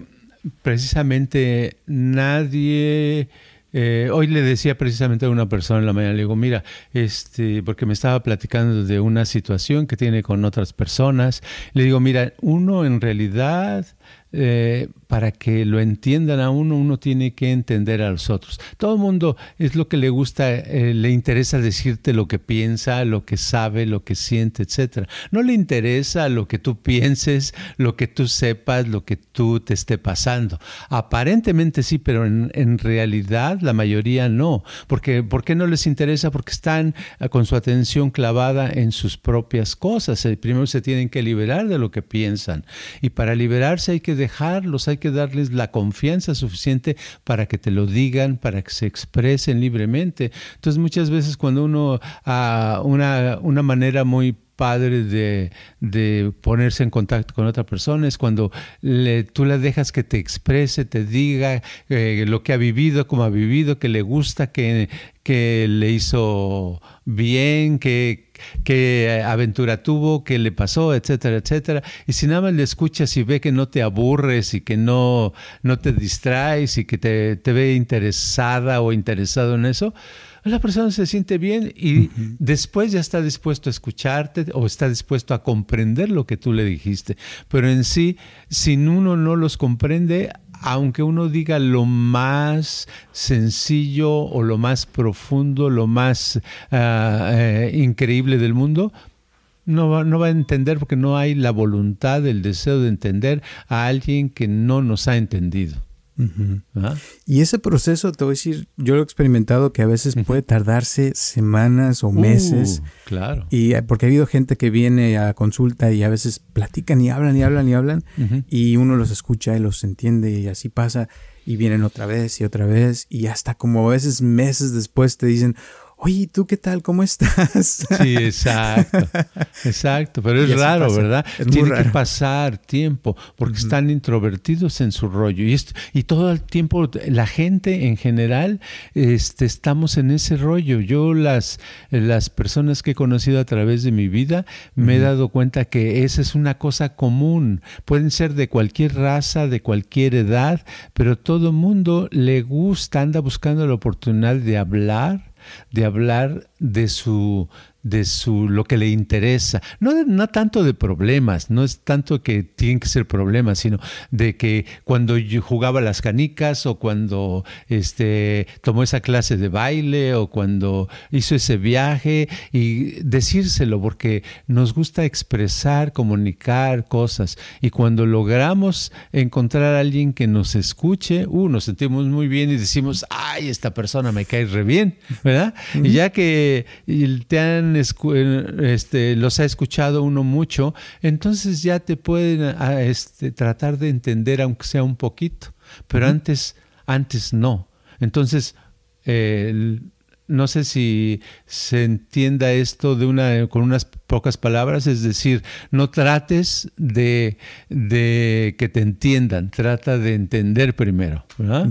precisamente nadie... Eh, hoy le decía precisamente a una persona en la mañana, le digo, mira, este, porque me estaba platicando de una situación que tiene con otras personas, le digo, mira, uno en realidad eh, para que lo entiendan a uno, uno tiene que entender a los otros. Todo el mundo es lo que le gusta, eh, le interesa decirte lo que piensa, lo que sabe, lo que siente, etc. No le interesa lo que tú pienses, lo que tú sepas, lo que tú te esté pasando. Aparentemente sí, pero en, realidad la mayoría no. Porque, ¿Por qué no les interesa? Porque están eh, con su atención clavada en sus propias cosas. Primero se tienen que liberar de lo que piensan. Y para liberarse hay que dejarlos, hay que darles la confianza suficiente para que te lo digan, para que se expresen libremente. Entonces muchas veces cuando uno a ah, una, una manera muy padre de, de, ponerse en contacto con otra persona es cuando le, tú la dejas que te exprese, te diga eh, lo que ha vivido, cómo ha vivido, que le gusta, que, que le hizo bien, que, qué aventura tuvo, qué le pasó, etcétera, etcétera. Y si nada más le escuchas y ve que no te aburres y que no, no te distraes y que te, te ve interesada o interesado en eso, la persona se siente bien y después ya está dispuesto a escucharte o está dispuesto a comprender lo que tú le dijiste. Pero en sí, si uno no los comprende, aunque uno diga lo más sencillo o lo más profundo, lo más ah, eh, increíble del mundo, no no va a entender porque no hay la voluntad, el deseo de entender a alguien que no nos ha entendido. Y ese proceso, te voy a decir, yo lo he experimentado que a veces puede tardarse semanas o uh, meses. claro. Y eh, porque ha habido gente que viene a consulta y a veces platican y hablan y hablan y hablan y uno los escucha y los entiende y así pasa y vienen otra vez y otra vez y hasta como a veces meses después te dicen, oye, ¿tú qué tal? ¿Cómo estás? Sí, exacto, exacto, pero es raro, ¿verdad? Tiene que pasar tiempo porque están introvertidos en su rollo y, y todo el tiempo la gente en general este, estamos en ese rollo. Yo las, las personas que he conocido a través de mi vida me he dado cuenta que esa es una cosa común. Pueden ser de cualquier raza, de cualquier edad, pero todo mundo le gusta, anda buscando la oportunidad de hablar de hablar de su, de su lo que le interesa. No, no tanto de problemas, no es tanto que tienen que ser problemas, sino de que cuando yo jugaba las canicas o cuando este, tomó esa clase de baile o cuando hizo ese viaje y decírselo porque nos gusta expresar, comunicar cosas y cuando logramos encontrar a alguien que nos escuche, uh, nos sentimos muy bien y decimos, ay, esta persona me cae re bien, ¿verdad? Y ya que te han este, los ha escuchado uno mucho, entonces ya te pueden este, tratar de entender aunque sea un poquito, pero antes, antes no. Entonces, no sé si se entienda esto de una, con unas pocas palabras, es decir, no trates de, de que te entiendan, trata de entender primero. ¿verdad?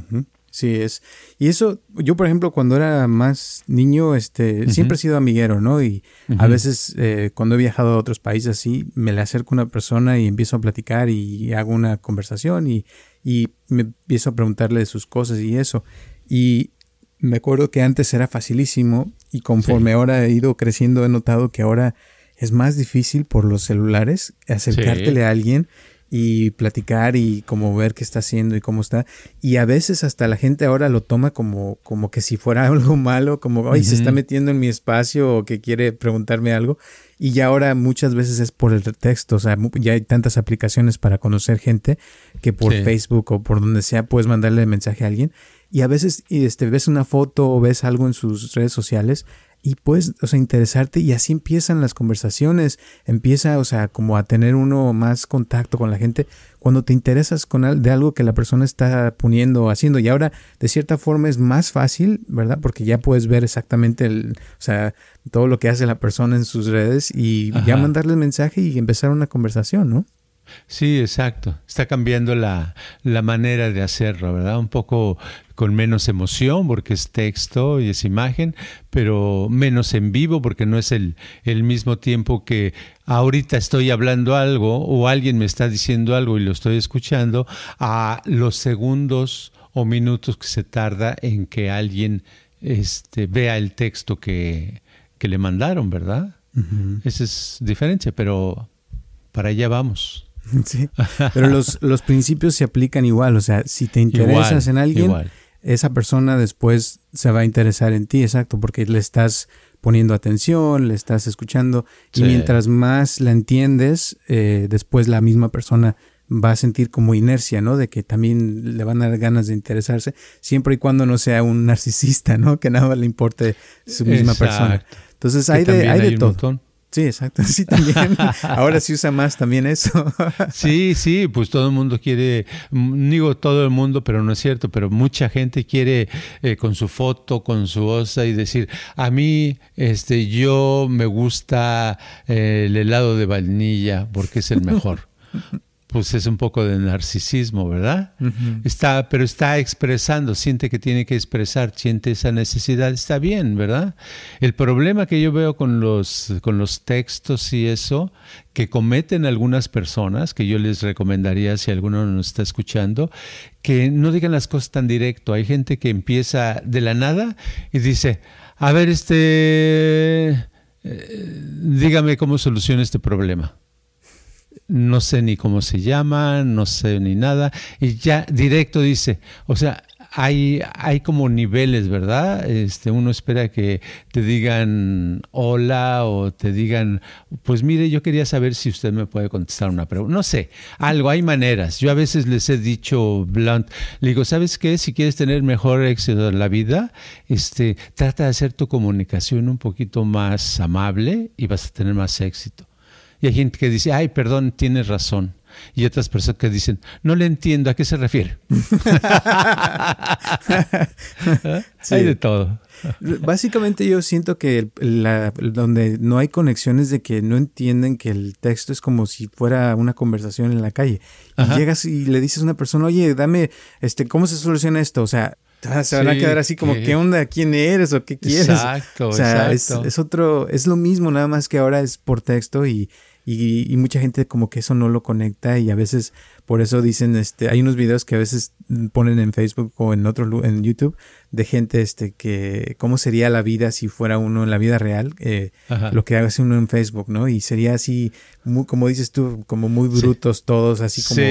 Sí, es. Y eso, yo por ejemplo, cuando era más niño, este, siempre he sido amiguero, ¿no? Y a veces eh, cuando he viajado a otros países así, me le acerco a una persona y empiezo a platicar y hago una conversación y, y me empiezo a preguntarle de sus cosas y eso. Y me acuerdo que antes era facilísimo y conforme ahora he ido creciendo he notado que ahora es más difícil por los celulares acercártele a alguien y platicar y como ver qué está haciendo y cómo está. Y a veces hasta la gente ahora lo toma como, como que si fuera algo malo, como, ay, se está metiendo en mi espacio o que quiere preguntarme algo. Y ya ahora muchas veces es por el texto, o sea, ya hay tantas aplicaciones para conocer gente que por Facebook o por donde sea puedes mandarle mensaje a alguien. Y a veces este, ves una foto o ves algo en sus redes sociales y puedes, o sea, interesarte y así empiezan las conversaciones, empieza, o sea, como a tener uno más contacto con la gente cuando te interesas con de algo que la persona está poniendo o haciendo y ahora de cierta forma es más fácil, ¿verdad? Porque ya puedes ver exactamente el, o sea, todo lo que hace la persona en sus redes y ya mandarle el mensaje y empezar una conversación, ¿no? Sí, exacto. Está cambiando la, la, manera de hacerlo, ¿verdad? Un poco con menos emoción porque es texto y es imagen, pero menos en vivo porque no es el, el mismo tiempo que ahorita estoy hablando algo o alguien me está diciendo algo y lo estoy escuchando a los segundos o minutos que se tarda en que alguien este, vea el texto que, que le mandaron, ¿verdad? Esa es diferencia, pero para allá vamos. Sí, pero los, los principios se aplican igual, o sea, si te interesas en alguien, esa persona después se va a interesar en ti, exacto, porque le estás poniendo atención, le estás escuchando, y mientras más la entiendes, eh, después la misma persona va a sentir como inercia, ¿no? De que también le van a dar ganas de interesarse, siempre y cuando no sea un narcisista, ¿no? Que nada le importe su misma persona. Entonces hay de, hay de todo. Sí, exacto. Sí, también. Ahora sí usa más también eso. sí, sí, pues todo el mundo quiere, mm, digo todo el mundo, pero no es cierto, pero mucha gente quiere eh, con su foto, con su osa y decir, a mí, este, yo me gusta eh, el helado de vainilla porque es el mejor. pues es un poco de narcisismo, ¿verdad? Está, pero está expresando, siente que tiene que expresar, siente esa necesidad, está bien, ¿verdad? El problema que yo veo con los, con los textos y eso, que cometen algunas personas, que yo les recomendaría si alguno nos está escuchando, que no digan las cosas tan directo. Hay gente que empieza de la nada y dice, a ver, este, eh, dígame cómo soluciona este problema no sé ni cómo se llama, no sé ni nada, y ya directo dice, o sea, hay, hay como niveles, ¿verdad? Este, uno espera que te digan hola o te digan, pues mire, yo quería saber si usted me puede contestar una pregunta. No sé, algo, hay maneras. Yo a veces les he dicho blunt, le digo, ¿sabes qué? Si quieres tener mejor éxito en la vida, este, trata de hacer tu comunicación un poquito más amable y vas a tener más éxito. Y hay gente que dice, ay, perdón, tienes razón. Y otras personas que dicen, no le entiendo, ¿a qué se refiere? Hay de todo. Básicamente yo siento que la, donde no hay conexiones de que no entienden que el texto es como si fuera una conversación en la calle. Y llegas y le dices a una persona, oye, dame, este, ¿cómo se soluciona esto? O sea, se van a quedar así como, ¿qué onda? ¿Quién eres? ¿O qué quieres? Exacto, o sea, Es, es, otro, es lo mismo, nada más que ahora es por texto y, y, mucha gente como que eso no lo conecta y a veces por eso dicen, este, hay unos videos que a veces ponen en Facebook o en otro en YouTube de gente, este, que cómo sería la vida si fuera uno en la vida real, eh, lo que hace uno en Facebook, ¿no? Y sería así, muy, como dices tú, como muy brutos todos, así como,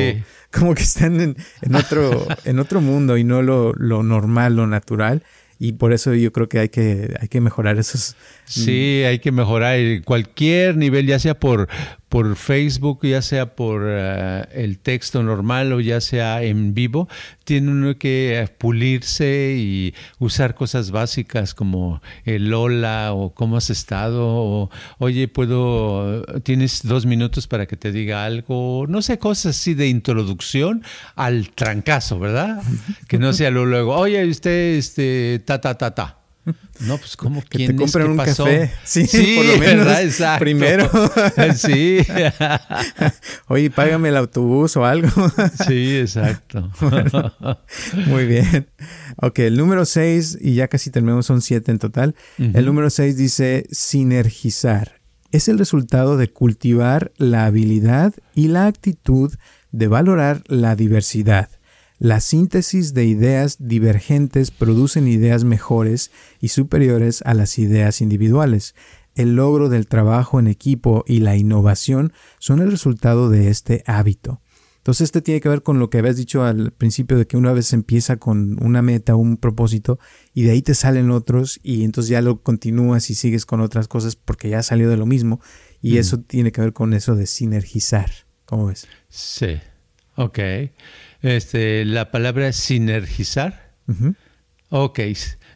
como que están en, en otro, en otro mundo y no lo, lo normal, lo natural y por eso yo creo que hay que, hay que mejorar esos. Sí, hay que mejorar cualquier nivel, ya sea por, por Facebook, ya sea por eh, el texto normal o ya sea en vivo, tiene uno que eh, pulirse y usar cosas básicas como el hola o cómo has estado o oye, puedo, tienes dos minutos para que te diga algo, no sé, cosas así de introducción al trancazo, ¿verdad? Que no sea luego, oye, usted, este, ta, ta, ta, ta. No, pues como que te compren un café. Sí, por lo menos. Exacto. Primero. sí. Oye, págame el autobús o algo. sí, exacto. muy bien. Ok, el número 6, y ya casi terminamos, son siete en total. El número 6 dice sinergizar. Es el resultado de cultivar la habilidad y la actitud de valorar la diversidad la síntesis de ideas divergentes producen ideas mejores y superiores a las ideas individuales. El logro del trabajo en equipo y la innovación son el resultado de este hábito. Entonces, este tiene que ver con lo que habías dicho al principio de que una vez empieza con una meta, un propósito, y de ahí te salen otros, y entonces ya lo continúas y sigues con otras cosas porque ya salió de lo mismo, y eso tiene que ver con eso de sinergizar. ¿Cómo ves? Sí, ok. Este, la palabra sinergizar. Ok,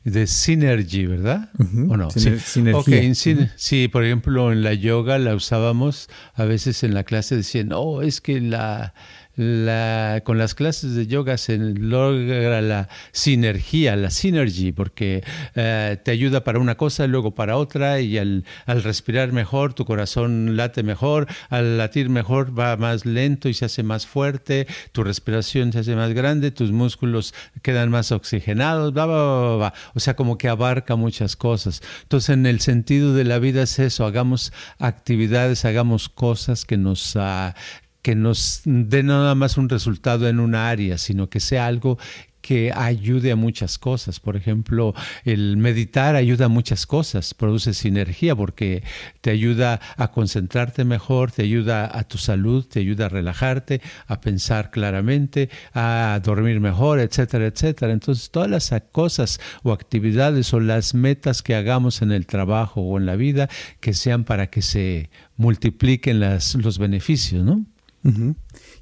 de synergy, ¿verdad? ¿O no? sí. Sinergia. sí, por ejemplo, en la yoga la usábamos a veces en la clase decían, oh, es que la, la, con las clases de yoga se logra la sinergia, la synergy, porque eh, te ayuda para una cosa, luego para otra, y al, respirar mejor, tu corazón late mejor, al latir mejor va más lento y se hace más fuerte, tu respiración se hace más grande, tus músculos quedan más oxigenados, bla, bla, bla, O sea, como que abarca muchas cosas. Entonces, en el sentido de la vida es eso, hagamos actividades, hagamos cosas que nos, uh, que nos dé nada más un resultado en una área, sino que sea algo que ayude a muchas cosas. Por ejemplo, el meditar ayuda a muchas cosas, produce sinergia porque te ayuda a concentrarte mejor, te ayuda a tu salud, te ayuda a relajarte, a pensar claramente, a dormir mejor, etcétera, etcétera. Entonces, todas las cosas o actividades o las metas que hagamos en el trabajo o en la vida, que sean para que se multipliquen las, los beneficios, ¿no?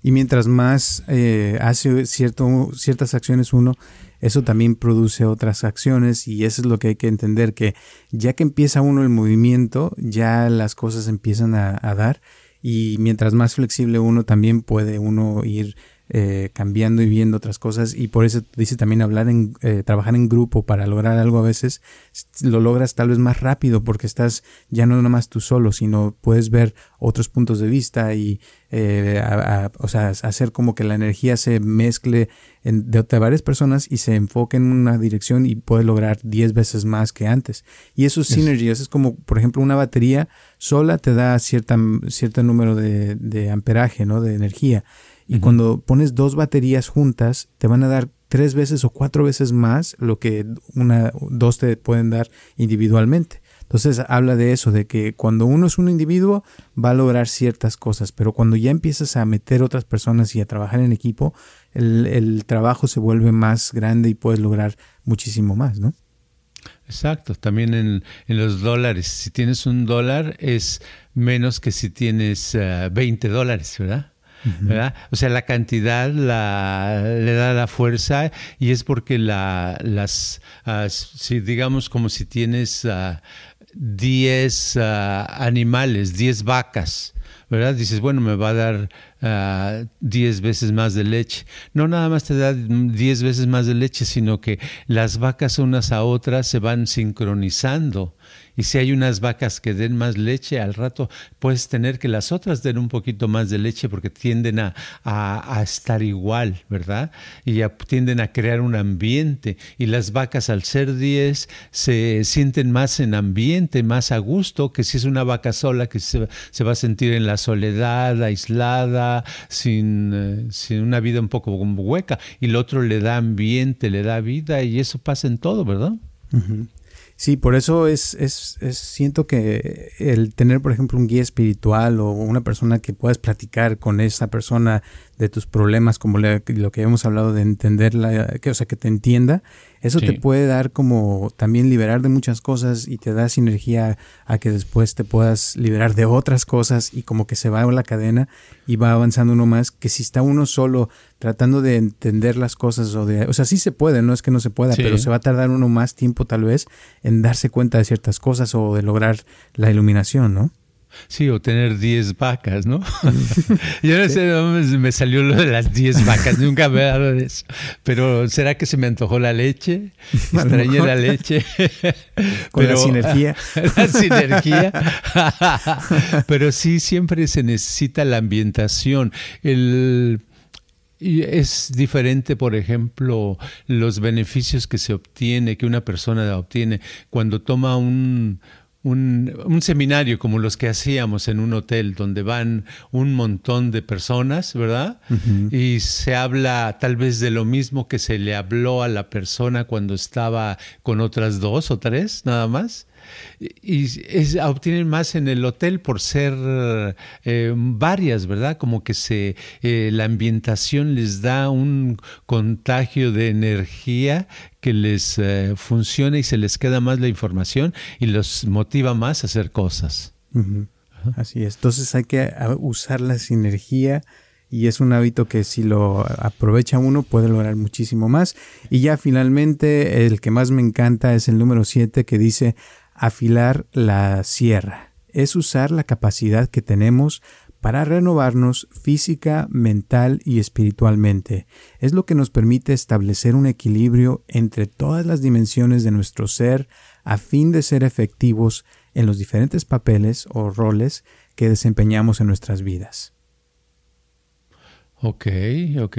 Y mientras más eh, hace cierto, ciertas acciones uno, eso también produce otras acciones y eso es lo que hay que entender, que ya que empieza uno el movimiento, ya las cosas empiezan a, a dar y mientras más flexible uno también puede uno ir eh, cambiando y viendo otras cosas y por eso dice también hablar en eh, trabajar en grupo para lograr algo a veces lo logras tal vez más rápido porque estás ya no nada más tú solo sino puedes ver otros puntos de vista y eh, o sea hacer como que la energía se mezcle de, varias personas y se enfoque en una dirección y puedes lograr 10 veces más que antes. Y eso es synergy es como por ejemplo una batería sola te da cierta cierto número de, de amperaje no de energía y cuando pones dos baterías juntas, te van a dar tres veces o cuatro veces más lo que una, dos te pueden dar individualmente. Entonces habla de eso, de que cuando uno es un individuo va a lograr ciertas cosas, pero cuando ya empiezas a meter otras personas y a trabajar en equipo, el, el trabajo se vuelve más grande y puedes lograr muchísimo más, ¿no? Exacto, también en, en, los dólares. Si tienes un dólar es menos que si tienes 20 eh, dólares, ¿verdad? O sea, la cantidad la, le da la fuerza y es porque la, las, ah, si digamos como si tienes 10 uh, animales, 10 vacas, ¿verdad? Dices, bueno, me va a dar 10 veces más de leche. No nada más te da 10 veces más de leche, sino que las vacas unas a otras se van sincronizando Y si hay unas vacas que den más leche, al rato puedes tener que las otras den un poquito más de leche porque tienden a, a, estar igual, ¿verdad? Y tienden a crear un ambiente. Y las vacas al ser 10 se sienten más en ambiente, más a gusto, que si es una vaca sola que se, se va a sentir en la soledad, aislada, sin, eh, sin una vida un poco hueca. Y el otro le da ambiente, le da vida y eso pasa en todo, ¿verdad? Sí, por eso es, es, es, siento que el tener, por ejemplo, un guía espiritual o una persona que puedas platicar con esa persona de tus problemas, como lo que hemos hablado de entenderla, que, o sea, que te entienda, eso te puede dar como también liberar de muchas cosas y te da sinergia a que después te puedas liberar de otras cosas y como que se va la cadena y va avanzando uno más, que si está uno solo tratando de entender las cosas o de, o sea, sí se puede, no es que no se pueda, pero se va a tardar uno más tiempo tal vez en darse cuenta de ciertas cosas o de lograr la iluminación, ¿no? Sí, o tener 10 vacas, ¿no? Yo no sé me salió lo de las 10 vacas, nunca me he dado de eso. Pero ¿será que se me antojó la leche? Extrañé la leche. Con la sinergia. la sinergia. Pero sí, siempre se necesita la ambientación. El y es diferente, por ejemplo, los beneficios que se obtiene, que una persona obtiene cuando toma un, un, un, seminario como los que hacíamos en un hotel, donde van un montón de personas, ¿verdad? Y se habla tal vez de lo mismo que se le habló a la persona cuando estaba con otras dos o tres, nada más y es, obtienen más en el hotel por ser eh, varias, ¿verdad? Como que se eh, la ambientación les da un contagio de energía que les eh, funciona y se les queda más la información y los motiva más a hacer cosas. Así es. Entonces hay que usar la sinergia y es un hábito que si lo aprovecha uno puede lograr muchísimo más. Y ya finalmente el que más me encanta es el número 7 que dice afilar la sierra. Es usar la capacidad que tenemos para renovarnos física, mental y espiritualmente. Es lo que nos permite establecer un equilibrio entre todas las dimensiones de nuestro ser a fin de ser efectivos en los diferentes papeles o roles que desempeñamos en nuestras vidas. Ok, ok.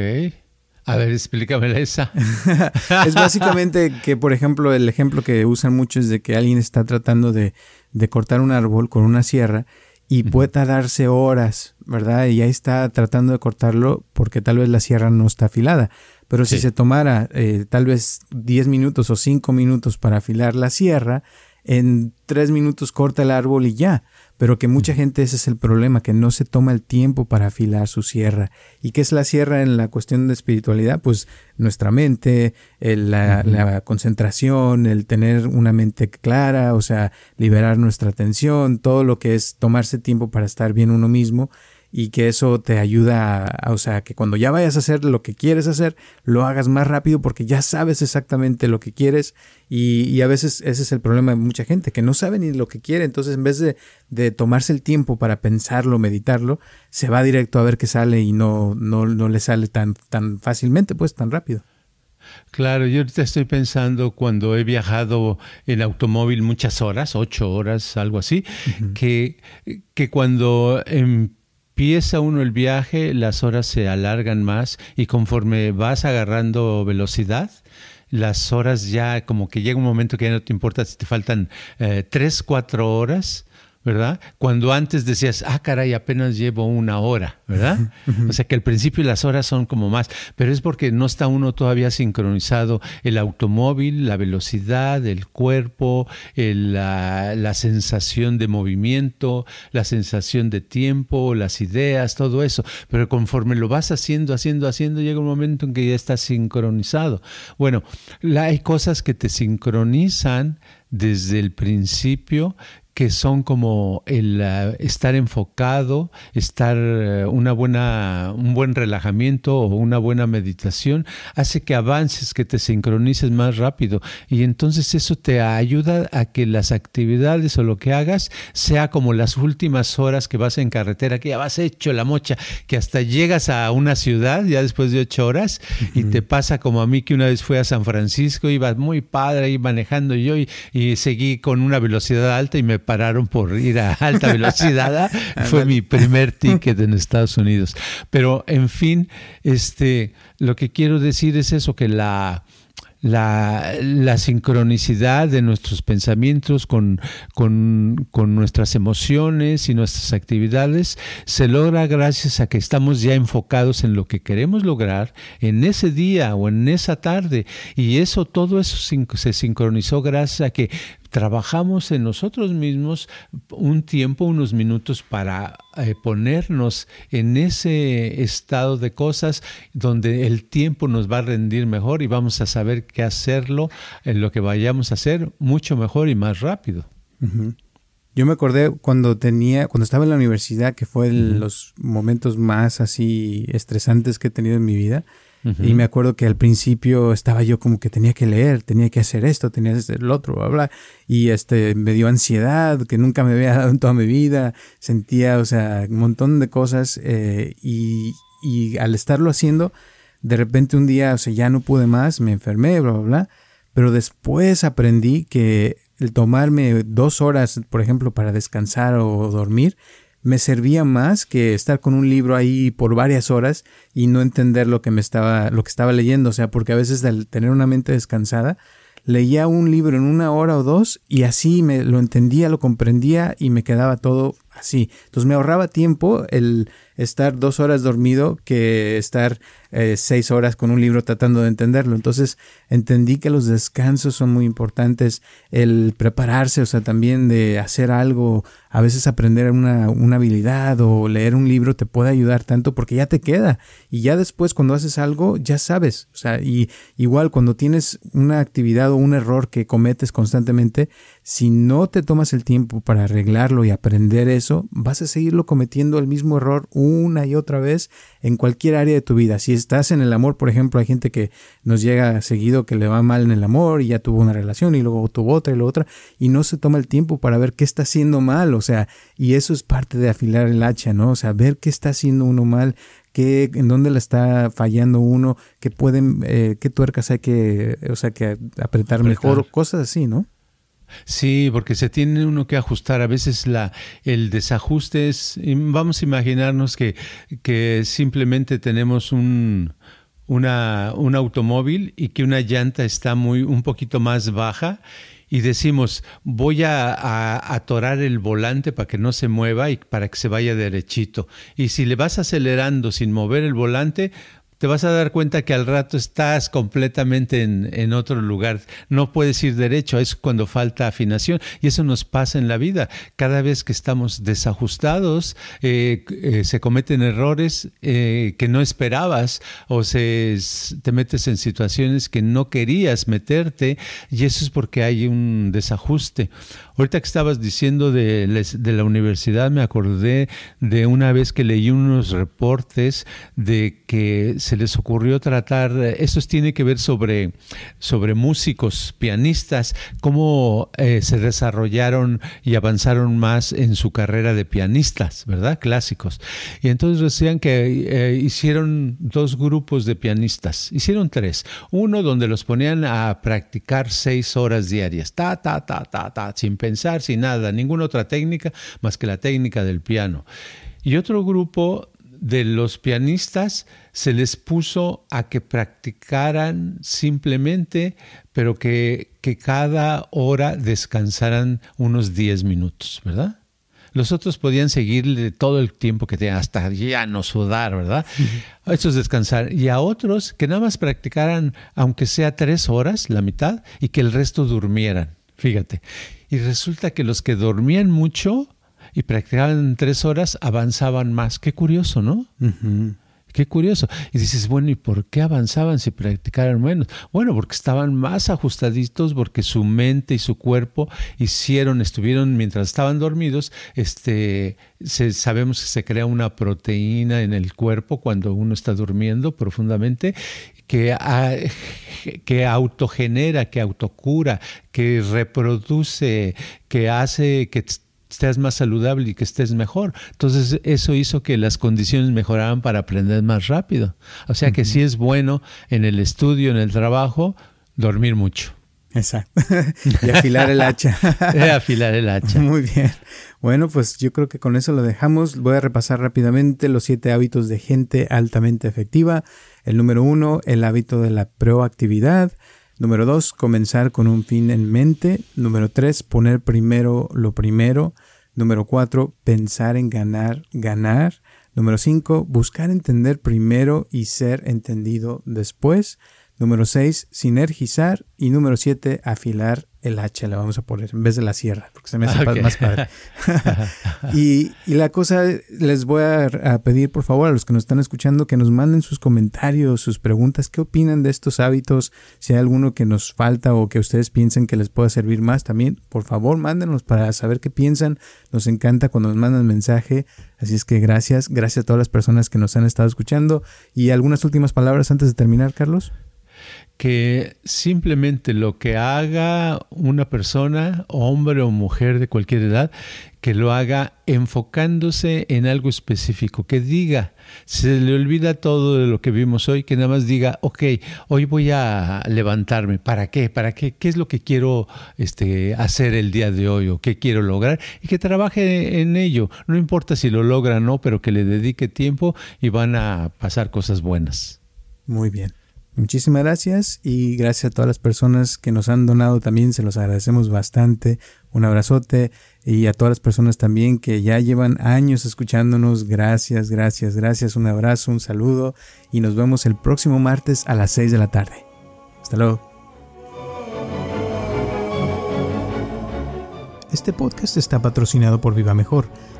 A ver, explícame esa. es básicamente que, por ejemplo, el ejemplo que usan mucho es de que alguien está tratando de, de cortar un árbol con una sierra y puede tardarse horas, ¿verdad? Y ahí está tratando de cortarlo porque tal vez la sierra no está afilada. Pero si se tomara eh, tal vez 10 minutos o 5 minutos para afilar la sierra, en 3 minutos corta el árbol y ya pero que mucha gente ese es el problema, que no se toma el tiempo para afilar su sierra. ¿Y qué es la sierra en la cuestión de espiritualidad? Pues nuestra mente, la, la, concentración, el tener una mente clara, o sea, liberar nuestra atención, todo lo que es tomarse tiempo para estar bien uno mismo y que eso te ayuda, a, o sea, que cuando ya vayas a hacer lo que quieres hacer, lo hagas más rápido porque ya sabes exactamente lo que quieres y, a veces ese es el problema de mucha gente, que no sabe ni lo que quiere, entonces en vez de, de, tomarse el tiempo para pensarlo, meditarlo, se va directo a ver qué sale y no, no, no le sale tan, tan fácilmente, pues tan rápido. Claro, yo ahorita estoy pensando cuando he viajado en automóvil muchas horas, ocho horas, algo así, que, que cuando empieza uno el viaje, las horas se alargan más y conforme vas agarrando velocidad, las horas ya como que llega un momento que ya no te importa si te faltan eh, tres, cuatro horas ¿verdad? Cuando antes decías, ah, caray, apenas llevo una hora, ¿verdad? O sea que al principio las horas son como más, pero es porque no está uno todavía sincronizado el automóvil, la velocidad, el cuerpo, la, la, sensación de movimiento, la sensación de tiempo, las ideas, todo eso. Pero conforme lo vas haciendo, haciendo, haciendo, llega un momento en que ya estás sincronizado. Bueno, hay cosas que te sincronizan desde el principio que son como el uh, estar enfocado, estar uh, una buena, un buen relajamiento o una buena meditación, hace que avances, que te sincronices más rápido. Y entonces eso te ayuda a que las actividades o lo que hagas sea como las últimas horas que vas en carretera, que ya vas hecho la mocha, que hasta llegas a una ciudad ya después de ocho horas y te pasa como a mí que una vez fui a San Francisco, iba muy padre ahí manejando yo y, y seguí con una velocidad alta y me pararon por ir a alta velocidad. ¿ah? Fue mi primer ticket en Estados Unidos. Pero, en fin, este, lo que quiero decir es eso, que la, la, la, sincronicidad de nuestros pensamientos con, con, con, nuestras emociones y nuestras actividades se logra gracias a que estamos ya enfocados en lo que queremos lograr en ese día o en esa tarde. Y eso, todo eso se sincronizó gracias a que trabajamos en nosotros mismos un tiempo, unos minutos para eh, ponernos en ese estado de cosas donde el tiempo nos va a rendir mejor y vamos a saber qué hacerlo en lo que vayamos a hacer mucho mejor y más rápido. Yo me acordé cuando tenía, cuando estaba en la universidad, que fue los momentos más así estresantes que he tenido en mi vida. Y me acuerdo que al principio estaba yo como que tenía que leer, tenía que hacer esto, tenía que hacer lo otro, bla, bla. Y este, me dio ansiedad, que nunca me había dado en toda mi vida. Sentía, o sea, un montón de cosas. Eh, y, y al estarlo haciendo, de repente un día, o sea, ya no pude más, me enfermé, bla, bla, bla. Pero después aprendí que el tomarme dos horas, por ejemplo, para descansar o dormir, me servía más que estar con un libro ahí por varias horas y no entender lo que me estaba, lo que estaba leyendo. O sea, porque a veces al tener una mente descansada, leía un libro en una hora o dos y así me lo entendía, lo comprendía y me quedaba todo así. Entonces me ahorraba tiempo el estar dos horas dormido que estar eh, seis horas con un libro tratando de entenderlo. Entonces entendí que los descansos son muy importantes, el prepararse, o sea, también de hacer algo, a veces aprender una, una habilidad o leer un libro te puede ayudar tanto porque ya te queda y ya después cuando haces algo ya sabes, o sea, y igual cuando tienes una actividad o un error que cometes constantemente, si no te tomas el tiempo para arreglarlo y aprender eso, vas a seguirlo cometiendo el mismo error una y otra vez en cualquier área de tu vida. Si estás en el amor, por ejemplo, hay gente que nos llega seguido que le va mal en el amor y ya tuvo una relación y luego tuvo otra y luego otra y no se toma el tiempo para ver qué está haciendo mal, o sea, y eso es parte de afilar el hacha, ¿no? O sea, ver qué está haciendo uno mal, qué, en dónde le está fallando uno, qué pueden, eh, qué tuercas hay que, o sea, que apretar, apretar. mejor, cosas así, ¿no? Sí, porque se tiene uno que ajustar. A veces el desajuste es, vamos a imaginarnos que, simplemente tenemos un, una, un automóvil y que una llanta está muy, un poquito más baja y decimos, voy a, atorar el volante para que no se mueva y para que se vaya derechito. Y si le vas acelerando sin mover el volante, te vas a dar cuenta que al rato estás completamente en, otro lugar. No puedes ir derecho, es cuando falta afinación. Y eso nos pasa en la vida. Cada vez que estamos desajustados, eh, eh, se cometen errores eh, que no esperabas o se, te metes en situaciones que no querías meterte y eso es porque hay un desajuste. Ahorita que estabas diciendo de, la universidad, me acordé de una vez que leí unos reportes de que se les ocurrió tratar, esto tiene que ver sobre, sobre músicos, pianistas, cómo eh, se desarrollaron y avanzaron más en su carrera de pianistas, ¿verdad? Clásicos. Y entonces decían que eh, hicieron dos grupos de pianistas, hicieron tres. Uno donde los ponían a practicar seis horas diarias, ta, ta, ta, ta, ta, sin pensar sin nada, ninguna otra técnica más que la técnica del piano. Y otro grupo de los pianistas se les puso a que practicaran simplemente, pero que, que cada hora descansaran unos 10 minutos, ¿verdad? Los otros podían seguirle todo el tiempo que tenían, hasta ya no sudar, ¿verdad? A estos descansar. Y a otros que nada más practicaran, aunque sea tres horas, la mitad, y que el resto durmieran. Fíjate. Y resulta que los que dormían mucho y practicaban tres horas avanzaban más. Qué curioso, ¿no? Qué curioso. Y dices, bueno, ¿y por qué avanzaban si practicaran menos? Bueno, porque estaban más ajustaditos, porque su mente y su cuerpo hicieron, estuvieron mientras estaban dormidos, este, sabemos que se crea una proteína en el cuerpo cuando uno está durmiendo profundamente que, que autogenera, que autocura, que reproduce, que hace que estés más saludable y que estés mejor. Entonces eso hizo que las condiciones mejoraran para aprender más rápido. O sea que sí es bueno en el estudio, en el trabajo, dormir mucho. Exacto. y afilar el hacha. afilar el hacha. Muy bien. Bueno, pues yo creo que con eso lo dejamos. Voy a repasar rápidamente los siete hábitos de gente altamente efectiva. El número uno, el hábito de la proactividad. Número dos, comenzar con un fin en mente. Número tres, poner primero lo primero. Número cuatro, pensar en ganar, ganar. Número cinco, buscar entender primero y ser entendido después. Número seis, sinergizar. Y número siete, afilar el hacha le vamos a poner en vez de la sierra, porque se me hace más padre. y, la cosa, les voy a, pedir por favor a los que nos están escuchando que nos manden sus comentarios, sus preguntas, qué opinan de estos hábitos, si hay alguno que nos falta o que ustedes piensen que les pueda servir más también, por favor mándenos para saber qué piensan. Nos encanta cuando nos mandan mensaje, así es que gracias, gracias a todas las personas que nos han estado escuchando. Y algunas últimas palabras antes de terminar, Carlos que simplemente lo que haga una persona, hombre o mujer de cualquier edad, que lo haga enfocándose en algo específico, que diga, se le olvida todo de lo que vimos hoy, que nada más diga, ok, hoy voy a levantarme, ¿para qué? ¿Para qué? ¿Qué es lo que quiero este, hacer el día de hoy o qué quiero lograr? Y que trabaje en ello, no importa si lo logra o no, pero que le dedique tiempo y van a pasar cosas buenas. Muy bien. Muchísimas gracias y gracias a todas las personas que nos han donado también, se los agradecemos bastante. Un abrazote y a todas las personas también que ya llevan años escuchándonos, gracias, gracias, gracias, un abrazo, un saludo y nos vemos el próximo martes a las 6 de la tarde. Hasta luego. Este podcast está patrocinado por Viva Mejor